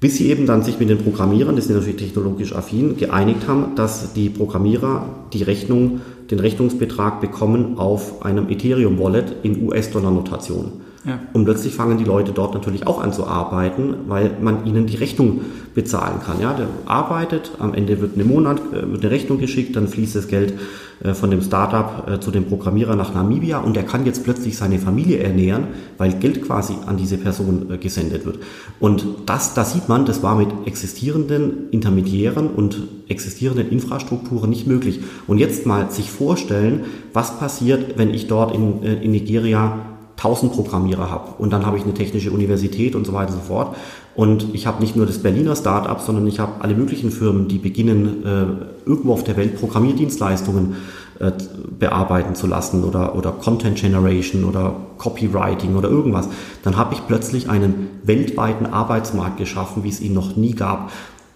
C: Bis sie eben dann sich mit den Programmierern, das sind natürlich technologisch affin, geeinigt haben, dass die Programmierer die Rechnung, den Rechnungsbetrag bekommen auf einem Ethereum-Wallet in US-Dollar-Notation. Ja. Und plötzlich fangen die Leute dort natürlich auch an zu arbeiten, weil man ihnen die Rechnung bezahlen kann. Ja, der arbeitet, am Ende wird eine Monat, äh, wird eine Rechnung geschickt, dann fließt das Geld äh, von dem Startup äh, zu dem Programmierer nach Namibia und der kann jetzt plötzlich seine Familie ernähren, weil Geld quasi an diese Person gesendet wird. Und das, da sieht man, das war mit existierenden Intermediären und existierenden Infrastrukturen nicht möglich. Und jetzt mal sich vorstellen, was passiert, wenn ich dort in, in Nigeria 1000 Programmierer habe und dann habe ich eine technische Universität und so weiter und so fort Und ich habe nicht nur das Berliner Start-up, sondern ich habe alle möglichen Firmen, die beginnen, äh, irgendwo auf der Welt Programmierdienstleistungen äh, bearbeiten zu lassen oder, oder Content Generation oder Copywriting oder irgendwas. Dann habe ich plötzlich einen weltweiten Arbeitsmarkt geschaffen, wie es ihn noch nie gab.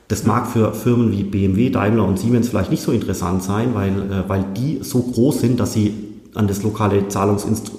C: Das mag für Firmen wie BMW, Daimler und Siemens vielleicht nicht so interessant sein, weil, äh, weil die so groß sind, dass sie an das lokale, Zahlungsinst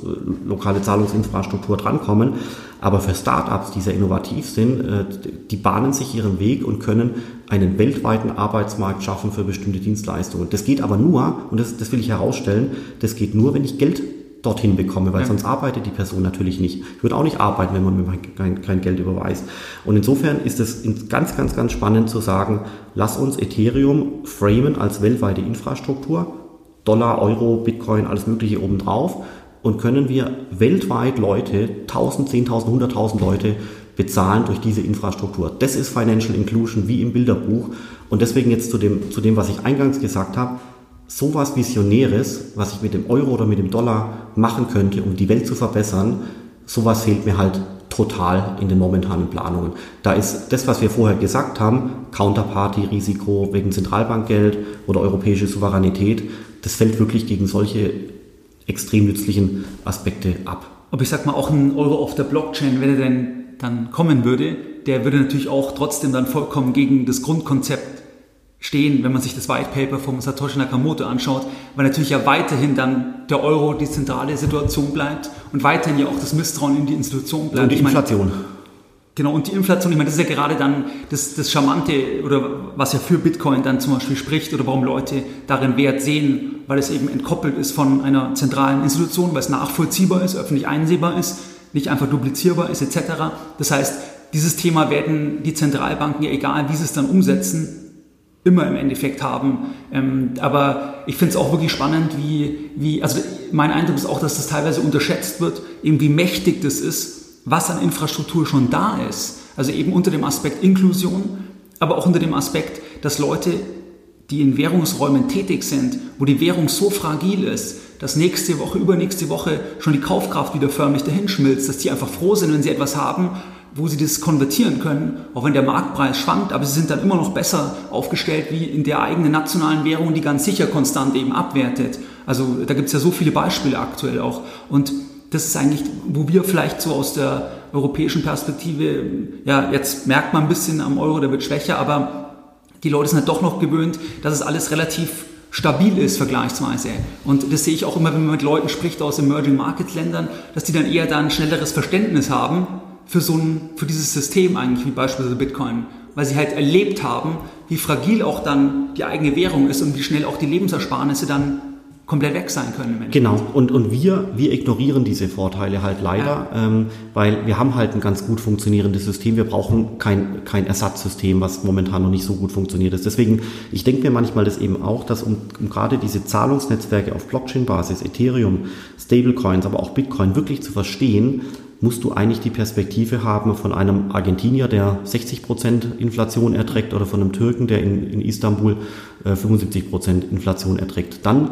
C: lokale Zahlungsinfrastruktur drankommen. Aber für Startups, die sehr innovativ sind, äh, die bahnen sich ihren Weg und können einen weltweiten Arbeitsmarkt schaffen für bestimmte Dienstleistungen. Das geht aber nur, und das, das will ich herausstellen, das geht nur, wenn ich Geld dorthin bekomme, weil ja. sonst arbeitet die Person natürlich nicht. Ich würde auch nicht arbeiten, wenn man mir kein, kein Geld überweist. Und insofern ist es ganz, ganz, ganz spannend zu sagen, lass uns Ethereum framen als weltweite Infrastruktur, Dollar, Euro, Bitcoin, alles Mögliche obendrauf und können wir weltweit Leute, 1000, 10.000, 100.000 Leute bezahlen durch diese Infrastruktur. Das ist Financial Inclusion wie im Bilderbuch. Und deswegen jetzt zu dem, zu dem was ich eingangs gesagt habe, sowas Visionäres, was ich mit dem Euro oder mit dem Dollar machen könnte, um die Welt zu verbessern, sowas fehlt mir halt total in den momentanen Planungen. Da ist das, was wir vorher gesagt haben, Counterparty-Risiko wegen Zentralbankgeld oder europäische Souveränität, das fällt wirklich gegen solche extrem nützlichen Aspekte ab.
A: Aber ich sag mal, auch ein Euro auf der Blockchain, wenn er denn dann kommen würde, der würde natürlich auch trotzdem dann vollkommen gegen das Grundkonzept stehen, wenn man sich das White Paper von Satoshi Nakamoto anschaut, weil natürlich ja weiterhin dann der Euro die zentrale Situation bleibt und weiterhin ja auch das Misstrauen in die Institution bleibt.
C: Und die Inflation. Ich
A: meine, genau, und die Inflation, ich meine, das ist ja gerade dann das, das Charmante oder was ja für Bitcoin dann zum Beispiel spricht oder warum Leute darin Wert sehen, weil es eben entkoppelt ist von einer zentralen Institution, weil es nachvollziehbar ist, öffentlich einsehbar ist, nicht einfach duplizierbar ist etc. Das heißt, dieses Thema werden die Zentralbanken ja egal, wie sie es dann umsetzen, immer im Endeffekt haben. Ähm, aber ich finde es auch wirklich spannend, wie, wie, also mein Eindruck ist auch, dass das teilweise unterschätzt wird, eben wie mächtig das ist, was an Infrastruktur schon da ist. Also eben unter dem Aspekt Inklusion, aber auch unter dem Aspekt, dass Leute, die in Währungsräumen tätig sind, wo die Währung so fragil ist, dass nächste Woche, übernächste Woche schon die Kaufkraft wieder förmlich dahinschmilzt, dass die einfach froh sind, wenn sie etwas haben, wo sie das konvertieren können, auch wenn der Marktpreis schwankt, aber sie sind dann immer noch besser aufgestellt wie in der eigenen nationalen Währung, die ganz sicher konstant eben abwertet. Also da gibt es ja so viele Beispiele aktuell auch. Und das ist eigentlich, wo wir vielleicht so aus der europäischen Perspektive, ja, jetzt merkt man ein bisschen am Euro, der wird schwächer, aber die Leute sind halt doch noch gewöhnt, dass es alles relativ stabil ist vergleichsweise. Und das sehe ich auch immer, wenn man mit Leuten spricht aus Emerging Market Ländern, dass die dann eher dann ein schnelleres Verständnis haben für so ein, für dieses System eigentlich, wie beispielsweise Bitcoin, weil sie halt erlebt haben, wie fragil auch dann die eigene Währung ist und wie schnell auch die Lebensersparnisse dann komplett weg sein können.
C: Genau, und, und wir, wir ignorieren diese Vorteile halt leider, ja. ähm, weil wir haben halt ein ganz gut funktionierendes System. Wir brauchen kein, kein Ersatzsystem, was momentan noch nicht so gut funktioniert ist. Deswegen, ich denke mir manchmal das eben auch, dass um, um gerade diese Zahlungsnetzwerke auf Blockchain-Basis, Ethereum, Stablecoins, aber auch Bitcoin wirklich zu verstehen, musst du eigentlich die Perspektive haben von einem Argentinier, der 60 Prozent Inflation erträgt oder von einem Türken, der in, in Istanbul äh, 75 Prozent Inflation erträgt. Dann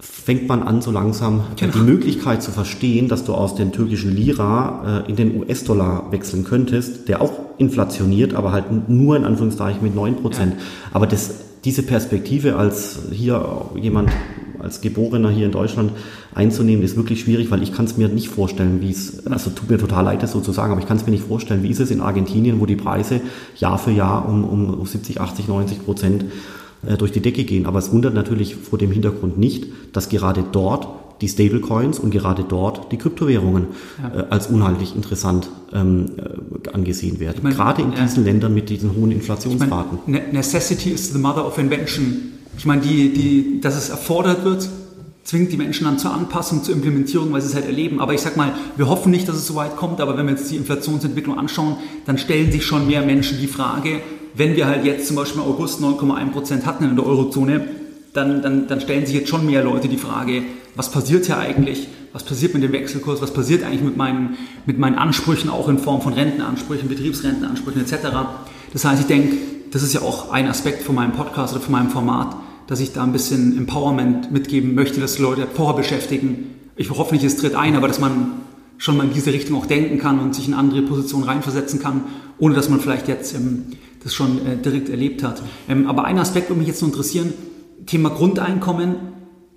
C: fängt man an, so langsam genau. die Möglichkeit zu verstehen, dass du aus den türkischen Lira äh, in den US-Dollar wechseln könntest, der auch inflationiert, aber halt nur in Anführungszeichen mit 9 Prozent. Ja. Aber das, diese Perspektive als hier jemand als Geborener hier in Deutschland einzunehmen, ist wirklich schwierig, weil ich kann es mir nicht vorstellen, wie es, also tut mir total leid, das so zu sagen, aber ich kann es mir nicht vorstellen, wie ist es in Argentinien, wo die Preise Jahr für Jahr um, um 70, 80, 90 Prozent äh, durch die Decke gehen. Aber es wundert natürlich vor dem Hintergrund nicht, dass gerade dort die Stablecoins und gerade dort die Kryptowährungen ja. äh, als unheimlich interessant ähm, äh, angesehen werden. Ich mein, gerade in diesen Ländern mit diesen hohen Inflationsraten.
A: Ich mein, Necessity is the mother of invention. Ich meine, die, die, dass es erfordert wird, zwingt die Menschen dann zur Anpassung, zur Implementierung, weil sie es halt erleben. Aber ich sag mal, wir hoffen nicht, dass es so weit kommt, aber wenn wir jetzt die Inflationsentwicklung anschauen, dann stellen sich schon mehr Menschen die Frage, wenn wir halt jetzt zum Beispiel im August 9,1 Prozent hatten in der Eurozone, dann, dann, dann stellen sich jetzt schon mehr Leute die Frage, was passiert hier eigentlich? Was passiert mit dem Wechselkurs? Was passiert eigentlich mit meinen, mit meinen Ansprüchen, auch in Form von Rentenansprüchen, Betriebsrentenansprüchen etc.? Das heißt, ich denke, das ist ja auch ein Aspekt von meinem Podcast oder von meinem Format, dass ich da ein bisschen Empowerment mitgeben möchte, dass Leute vorher beschäftigen. Ich hoffe nicht, es tritt ein, aber dass man schon mal in diese Richtung auch denken kann und sich in andere Positionen reinversetzen kann ohne dass man vielleicht jetzt ähm, das schon äh, direkt erlebt hat. Ähm, aber ein Aspekt würde mich jetzt noch interessieren, Thema Grundeinkommen.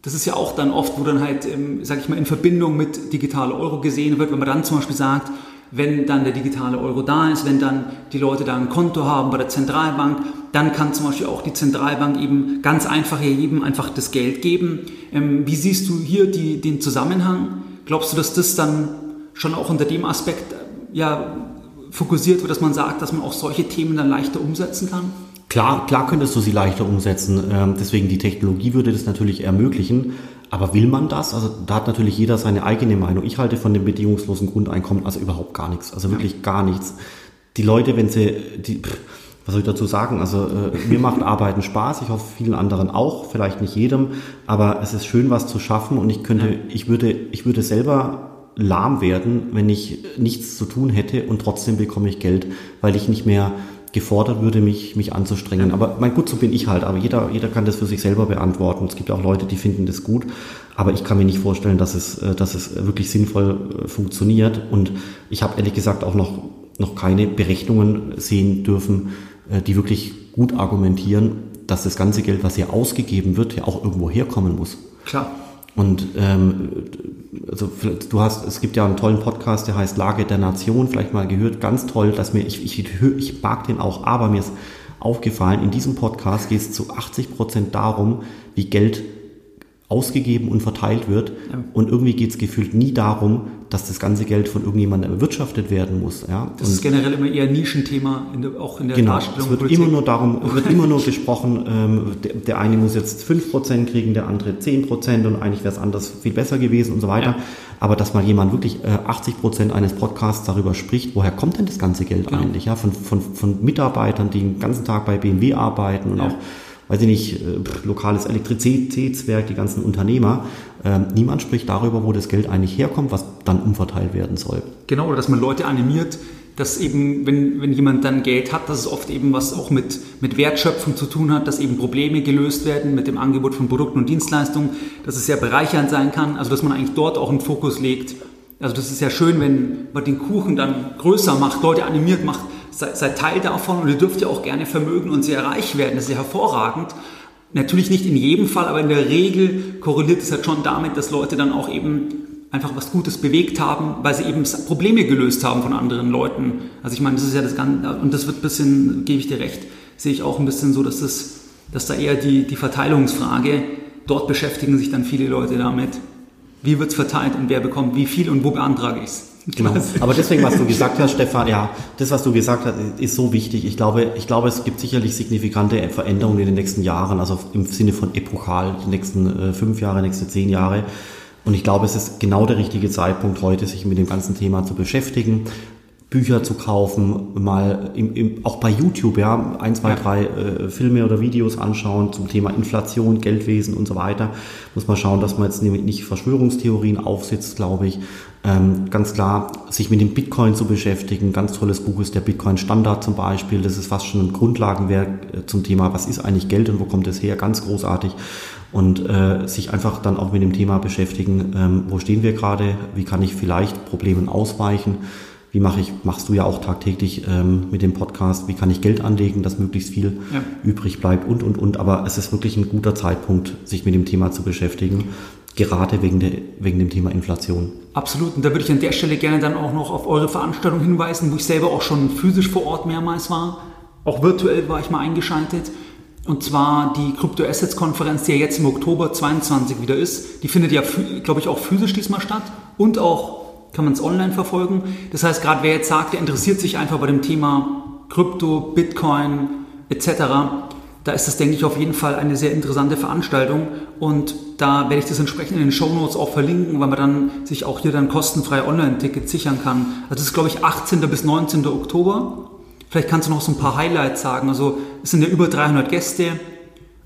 A: Das ist ja auch dann oft, wo dann halt, ähm, sage ich mal, in Verbindung mit digitaler Euro gesehen wird, wenn man dann zum Beispiel sagt, wenn dann der digitale Euro da ist, wenn dann die Leute da ein Konto haben bei der Zentralbank, dann kann zum Beispiel auch die Zentralbank eben ganz einfach jedem einfach das Geld geben. Ähm, wie siehst du hier die, den Zusammenhang? Glaubst du, dass das dann schon auch unter dem Aspekt äh, ja, fokussiert wird, dass man sagt, dass man auch solche Themen dann leichter umsetzen kann?
C: Klar, klar könntest du sie leichter umsetzen. Ähm, deswegen die Technologie würde das natürlich ermöglichen. Aber will man das? Also da hat natürlich jeder seine eigene Meinung. Ich halte von dem bedingungslosen Grundeinkommen also überhaupt gar nichts. Also wirklich ja. gar nichts. Die Leute, wenn sie, die, was soll ich dazu sagen? Also äh, mir macht Arbeiten Spaß. Ich hoffe vielen anderen auch. Vielleicht nicht jedem, aber es ist schön, was zu schaffen. Und ich könnte, ja. ich würde, ich würde selber lahm werden, wenn ich nichts zu tun hätte und trotzdem bekomme ich Geld, weil ich nicht mehr gefordert würde, mich, mich anzustrengen. Aber mein gut, so bin ich halt. Aber jeder, jeder kann das für sich selber beantworten. Es gibt auch Leute, die finden das gut. Aber ich kann mir nicht vorstellen, dass es, äh, dass es wirklich sinnvoll äh, funktioniert. Und ich habe ehrlich gesagt auch noch, noch keine Berechnungen sehen dürfen, äh, die wirklich gut argumentieren, dass das ganze Geld, was hier ausgegeben wird, ja auch irgendwo herkommen muss.
A: Klar.
C: Und ähm, also du hast, es gibt ja einen tollen Podcast, der heißt Lage der Nation, vielleicht mal gehört, ganz toll, dass mir, ich, ich, ich mag den auch, aber mir ist aufgefallen, in diesem Podcast geht es zu 80 Prozent darum, wie Geld ausgegeben und verteilt wird. Ja. Und irgendwie geht es gefühlt nie darum, dass das ganze Geld von irgendjemandem erwirtschaftet werden muss. Ja?
A: Das und ist generell immer eher ein Nischenthema, in der, auch in der
C: genau, Darstellung. Es wird Politik. immer nur darum, es wird immer nur gesprochen, ähm, der, der, eine muss jetzt 5% kriegen, der andere 10% und eigentlich wäre es anders viel besser gewesen und so weiter. Ja. Aber dass mal jemand wirklich äh, 80% eines Podcasts darüber spricht, woher kommt denn das ganze Geld genau. eigentlich? Ja? Von, von, von Mitarbeitern, die den ganzen Tag bei BMW arbeiten und auch weiß ich nicht, äh, lokales Elektrizitätswerk, die ganzen Unternehmer. Ähm, niemand spricht darüber, wo das Geld eigentlich herkommt, was dann umverteilt werden soll.
A: Genau, oder dass man Leute animiert, dass eben, wenn, wenn jemand dann Geld hat, dass es oft eben was auch mit, mit Wertschöpfung zu tun hat, dass eben Probleme gelöst werden mit dem Angebot von Produkten und Dienstleistungen, dass es sehr bereichernd sein kann, also dass man eigentlich dort auch einen Fokus legt. Also das ist ja schön, wenn man den Kuchen dann größer macht, Leute animiert macht, seid, seid Teil davon und ihr dürft ja auch gerne vermögen und sehr reich werden. Das ist ja hervorragend. Natürlich nicht in jedem Fall, aber in der Regel korreliert es halt schon damit, dass Leute dann auch eben einfach was Gutes bewegt haben, weil sie eben Probleme gelöst haben von anderen Leuten. Also ich meine, das ist ja das Ganze, und das wird ein bisschen, gebe ich dir recht, sehe ich auch ein bisschen so, dass das, dass da eher die, die Verteilungsfrage, dort beschäftigen sich dann viele Leute damit. Wie wird es verteilt und wer bekommt wie viel und wo beantrage ich es?
C: Genau. Aber deswegen, was du gesagt hast, Stefan, ja, das, was du gesagt hast, ist so wichtig. Ich glaube, ich glaube, es gibt sicherlich signifikante Veränderungen in den nächsten Jahren, also im Sinne von epochal, die nächsten äh, fünf Jahre, nächste zehn Jahre. Und ich glaube, es ist genau der richtige Zeitpunkt heute, sich mit dem ganzen Thema zu beschäftigen. Bücher zu kaufen, mal im, im, auch bei YouTube, ja, ein, zwei, drei äh, Filme oder Videos anschauen zum Thema Inflation, Geldwesen und so weiter. Muss man schauen, dass man jetzt nicht Verschwörungstheorien aufsitzt, glaube ich. Ähm, ganz klar, sich mit dem Bitcoin zu beschäftigen. Ganz tolles Buch ist der Bitcoin Standard zum Beispiel. Das ist fast schon ein Grundlagenwerk äh, zum Thema, was ist eigentlich Geld und wo kommt es her? Ganz großartig. Und äh, sich einfach dann auch mit dem Thema beschäftigen, ähm, wo stehen wir gerade, wie kann ich vielleicht Problemen ausweichen wie mache ich, machst du ja auch tagtäglich ähm, mit dem Podcast, wie kann ich Geld anlegen, dass möglichst viel ja. übrig bleibt und, und, und. Aber es ist wirklich ein guter Zeitpunkt, sich mit dem Thema zu beschäftigen, gerade wegen, der, wegen dem Thema Inflation.
A: Absolut. Und da würde ich an der Stelle gerne dann auch noch auf eure Veranstaltung hinweisen, wo ich selber auch schon physisch vor Ort mehrmals war. Auch virtuell war ich mal eingeschaltet. Und zwar die Crypto Assets Konferenz, die ja jetzt im Oktober 22 wieder ist. Die findet ja, glaube ich, auch physisch diesmal statt und auch kann man es online verfolgen. Das heißt, gerade wer jetzt sagt, der interessiert sich einfach bei dem Thema Krypto, Bitcoin etc., da ist das, denke ich, auf jeden Fall eine sehr interessante Veranstaltung und da werde ich das entsprechend in den Show Notes auch verlinken, weil man dann sich auch hier dann kostenfrei Online-Tickets sichern kann. Also das ist, glaube ich, 18. bis 19. Oktober. Vielleicht kannst du noch so ein paar Highlights sagen. Also es sind ja über 300 Gäste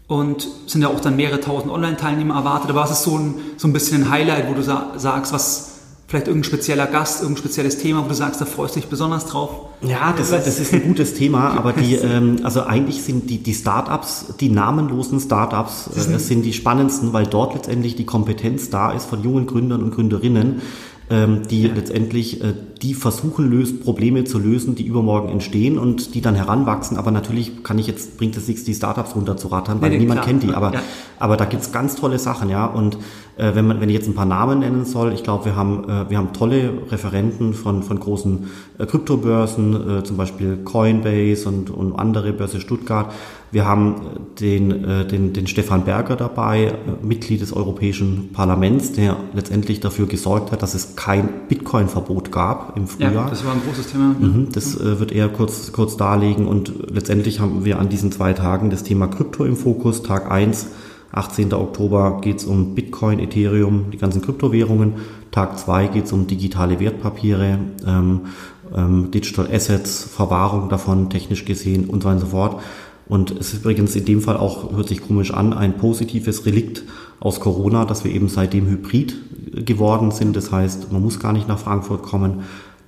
A: und sind ja auch dann mehrere tausend Online-Teilnehmer erwartet. Aber was ist so ein, so ein bisschen ein Highlight, wo du sagst, was, Vielleicht irgendein spezieller Gast, irgendein spezielles Thema, wo du sagst, da freust du dich besonders drauf?
C: Ja, das, das ist ein gutes Thema, aber die, ähm, also eigentlich sind die, die Startups, die namenlosen Startups, äh, sind die spannendsten, weil dort letztendlich die Kompetenz da ist von jungen Gründern und Gründerinnen, die ja. letztendlich äh, die versuchen, löst, Probleme zu lösen, die übermorgen entstehen und die dann heranwachsen. Aber natürlich kann ich jetzt, bringt es nichts, die Startups runterzurattern, weil nee, niemand klar. kennt die. Aber, ja. aber da gibt's ganz tolle Sachen, ja. Und äh, wenn man, wenn ich jetzt ein paar Namen nennen soll, ich glaube, wir haben, äh, wir haben tolle Referenten von, von großen äh, Kryptobörsen, äh, zum Beispiel Coinbase und, und andere Börse Stuttgart. Wir haben den, äh, den, den Stefan Berger dabei, äh, Mitglied des Europäischen Parlaments, der letztendlich dafür gesorgt hat, dass es kein Bitcoin-Verbot gab im Frühjahr. Ja,
A: das war ein großes Thema.
C: Mhm, das äh, wird er kurz, kurz darlegen und letztendlich haben wir an diesen zwei Tagen das Thema Krypto im Fokus. Tag eins 18. Oktober geht es um Bitcoin, Ethereum, die ganzen Kryptowährungen. Tag zwei geht es um digitale Wertpapiere, ähm, ähm, Digital Assets, Verwahrung davon technisch gesehen und so weiter und so fort. Und es ist übrigens in dem Fall auch, hört sich komisch an, ein positives Relikt aus Corona, dass wir eben seitdem hybrid geworden sind. Das heißt, man muss gar nicht nach Frankfurt kommen.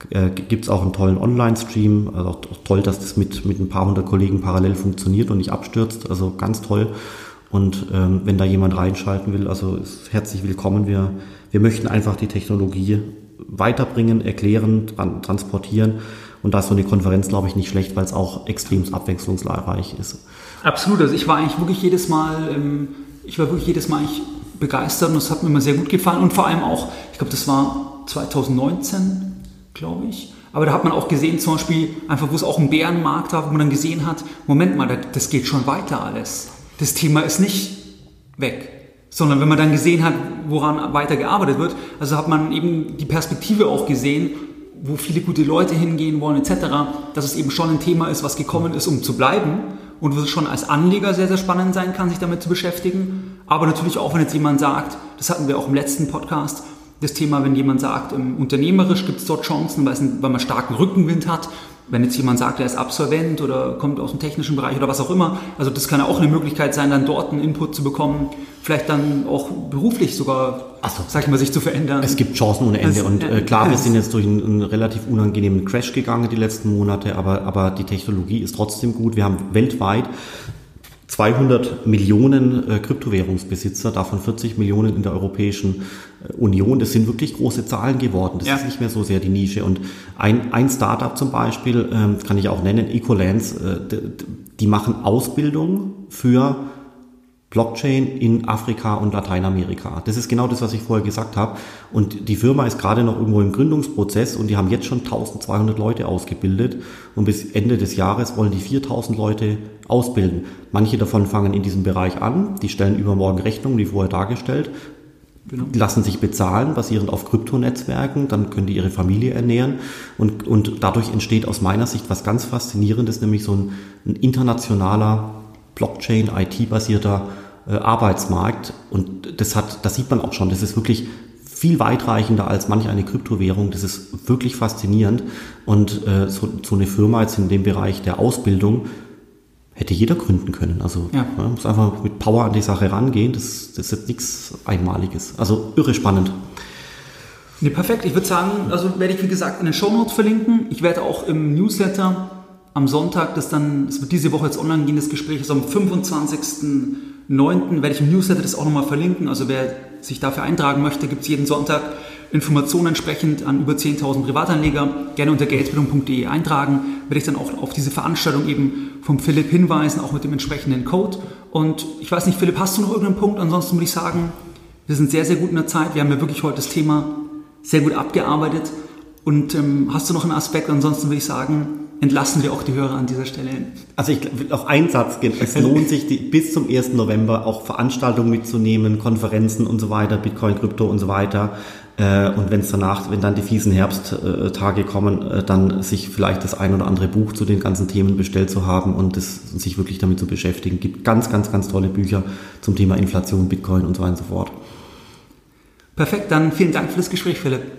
C: Äh, Gibt es auch einen tollen Online-Stream. Also auch, toll, dass das mit, mit ein paar hundert Kollegen parallel funktioniert und nicht abstürzt. Also ganz toll. Und ähm, wenn da jemand reinschalten will, also ist herzlich willkommen. Wir, wir möchten einfach die Technologie weiterbringen, erklären, transportieren und da ist so eine Konferenz, glaube ich, nicht schlecht, weil es auch extrem abwechslungsreich ist.
A: Absolut. Also ich war eigentlich wirklich jedes Mal, ähm, ich war wirklich jedes Mal eigentlich begeistert und es hat mir immer sehr gut gefallen. Und vor allem auch, ich glaube, das war 2019, glaube ich. Aber da hat man auch gesehen, zum Beispiel, einfach wo es auch einen Bärenmarkt war, wo man dann gesehen hat, Moment mal, das geht schon weiter alles. Das Thema ist nicht weg sondern wenn man dann gesehen hat, woran weiter gearbeitet wird, also hat man eben die Perspektive auch gesehen, wo viele gute Leute hingehen wollen etc., dass es eben schon ein Thema ist, was gekommen ist, um zu bleiben und wo es schon als Anleger sehr, sehr spannend sein kann, sich damit zu beschäftigen. Aber natürlich auch, wenn jetzt jemand sagt, das hatten wir auch im letzten Podcast, das Thema, wenn jemand sagt, unternehmerisch gibt es dort Chancen, weil man starken Rückenwind hat, wenn jetzt jemand sagt, er ist Absolvent oder kommt aus dem technischen Bereich oder was auch immer, also das kann ja auch eine Möglichkeit sein, dann dort einen Input zu bekommen, vielleicht dann auch beruflich sogar, so. sag ich mal, sich zu verändern.
C: Es gibt Chancen ohne Ende. und äh, klar, wir sind jetzt durch einen, einen, relativ unangenehmen Crash gegangen die letzten Monate, aber, aber die Technologie ist trotzdem gut. Wir haben weltweit 200 Millionen äh, Kryptowährungsbesitzer, davon 40 Millionen in der Europäischen äh, Union. Das sind wirklich große Zahlen geworden. Das ja. ist nicht mehr so sehr die Nische. Und ein, ein Startup zum Beispiel, ähm, kann ich auch nennen, Ecolance, äh, die machen Ausbildung für Blockchain in Afrika und Lateinamerika. Das ist genau das, was ich vorher gesagt habe. Und die Firma ist gerade noch irgendwo im Gründungsprozess und die haben jetzt schon 1200 Leute ausgebildet und bis Ende des Jahres wollen die 4000 Leute ausbilden. Manche davon fangen in diesem Bereich an, die stellen übermorgen Rechnungen, wie vorher dargestellt, Genau. lassen sich bezahlen, basierend auf Kryptonetzwerken, dann können die ihre Familie ernähren und, und dadurch entsteht aus meiner Sicht was ganz Faszinierendes, nämlich so ein, ein internationaler Blockchain, IT-basierter äh, Arbeitsmarkt. Und das hat, das sieht man auch schon, das ist wirklich viel weitreichender als manch eine Kryptowährung. Das ist wirklich faszinierend. Und äh, so, so eine Firma jetzt in dem Bereich der Ausbildung hätte jeder gründen können. Also ja. man muss einfach mit Power an die Sache rangehen. Das, das ist jetzt nichts Einmaliges. Also irre spannend.
A: Nee, perfekt. Ich würde sagen, also werde ich wie gesagt in den Show Notes verlinken. Ich werde auch im Newsletter am Sonntag, das dann, es wird diese Woche jetzt online gehen, das Gespräch ist am 25.09. werde ich im Newsletter das auch nochmal verlinken. Also wer sich dafür eintragen möchte, gibt es jeden Sonntag Informationen entsprechend an über 10.000 Privatanleger. Gerne unter geldbildung.de eintragen. Werde ich dann auch auf diese Veranstaltung eben vom Philipp hinweisen, auch mit dem entsprechenden Code. Und ich weiß nicht, Philipp, hast du noch irgendeinen Punkt? Ansonsten würde ich sagen, wir sind sehr, sehr gut in der Zeit. Wir haben ja wirklich heute das Thema sehr gut abgearbeitet. Und ähm, hast du noch einen Aspekt? Ansonsten würde ich sagen, entlassen wir auch die Hörer an dieser Stelle.
C: Also ich will auf einen Satz gehen. Es lohnt sich die, bis zum 1. November auch Veranstaltungen mitzunehmen, Konferenzen und so weiter, Bitcoin, Krypto und so weiter. Äh, und wenn es danach, wenn dann die fiesen Herbsttage kommen, äh, dann sich vielleicht das ein oder andere Buch zu den ganzen Themen bestellt zu haben und das, sich wirklich damit zu beschäftigen. Es gibt ganz, ganz, ganz tolle Bücher zum Thema Inflation, Bitcoin und so weiter und so fort.
A: Perfekt, dann vielen Dank für das Gespräch, Philipp.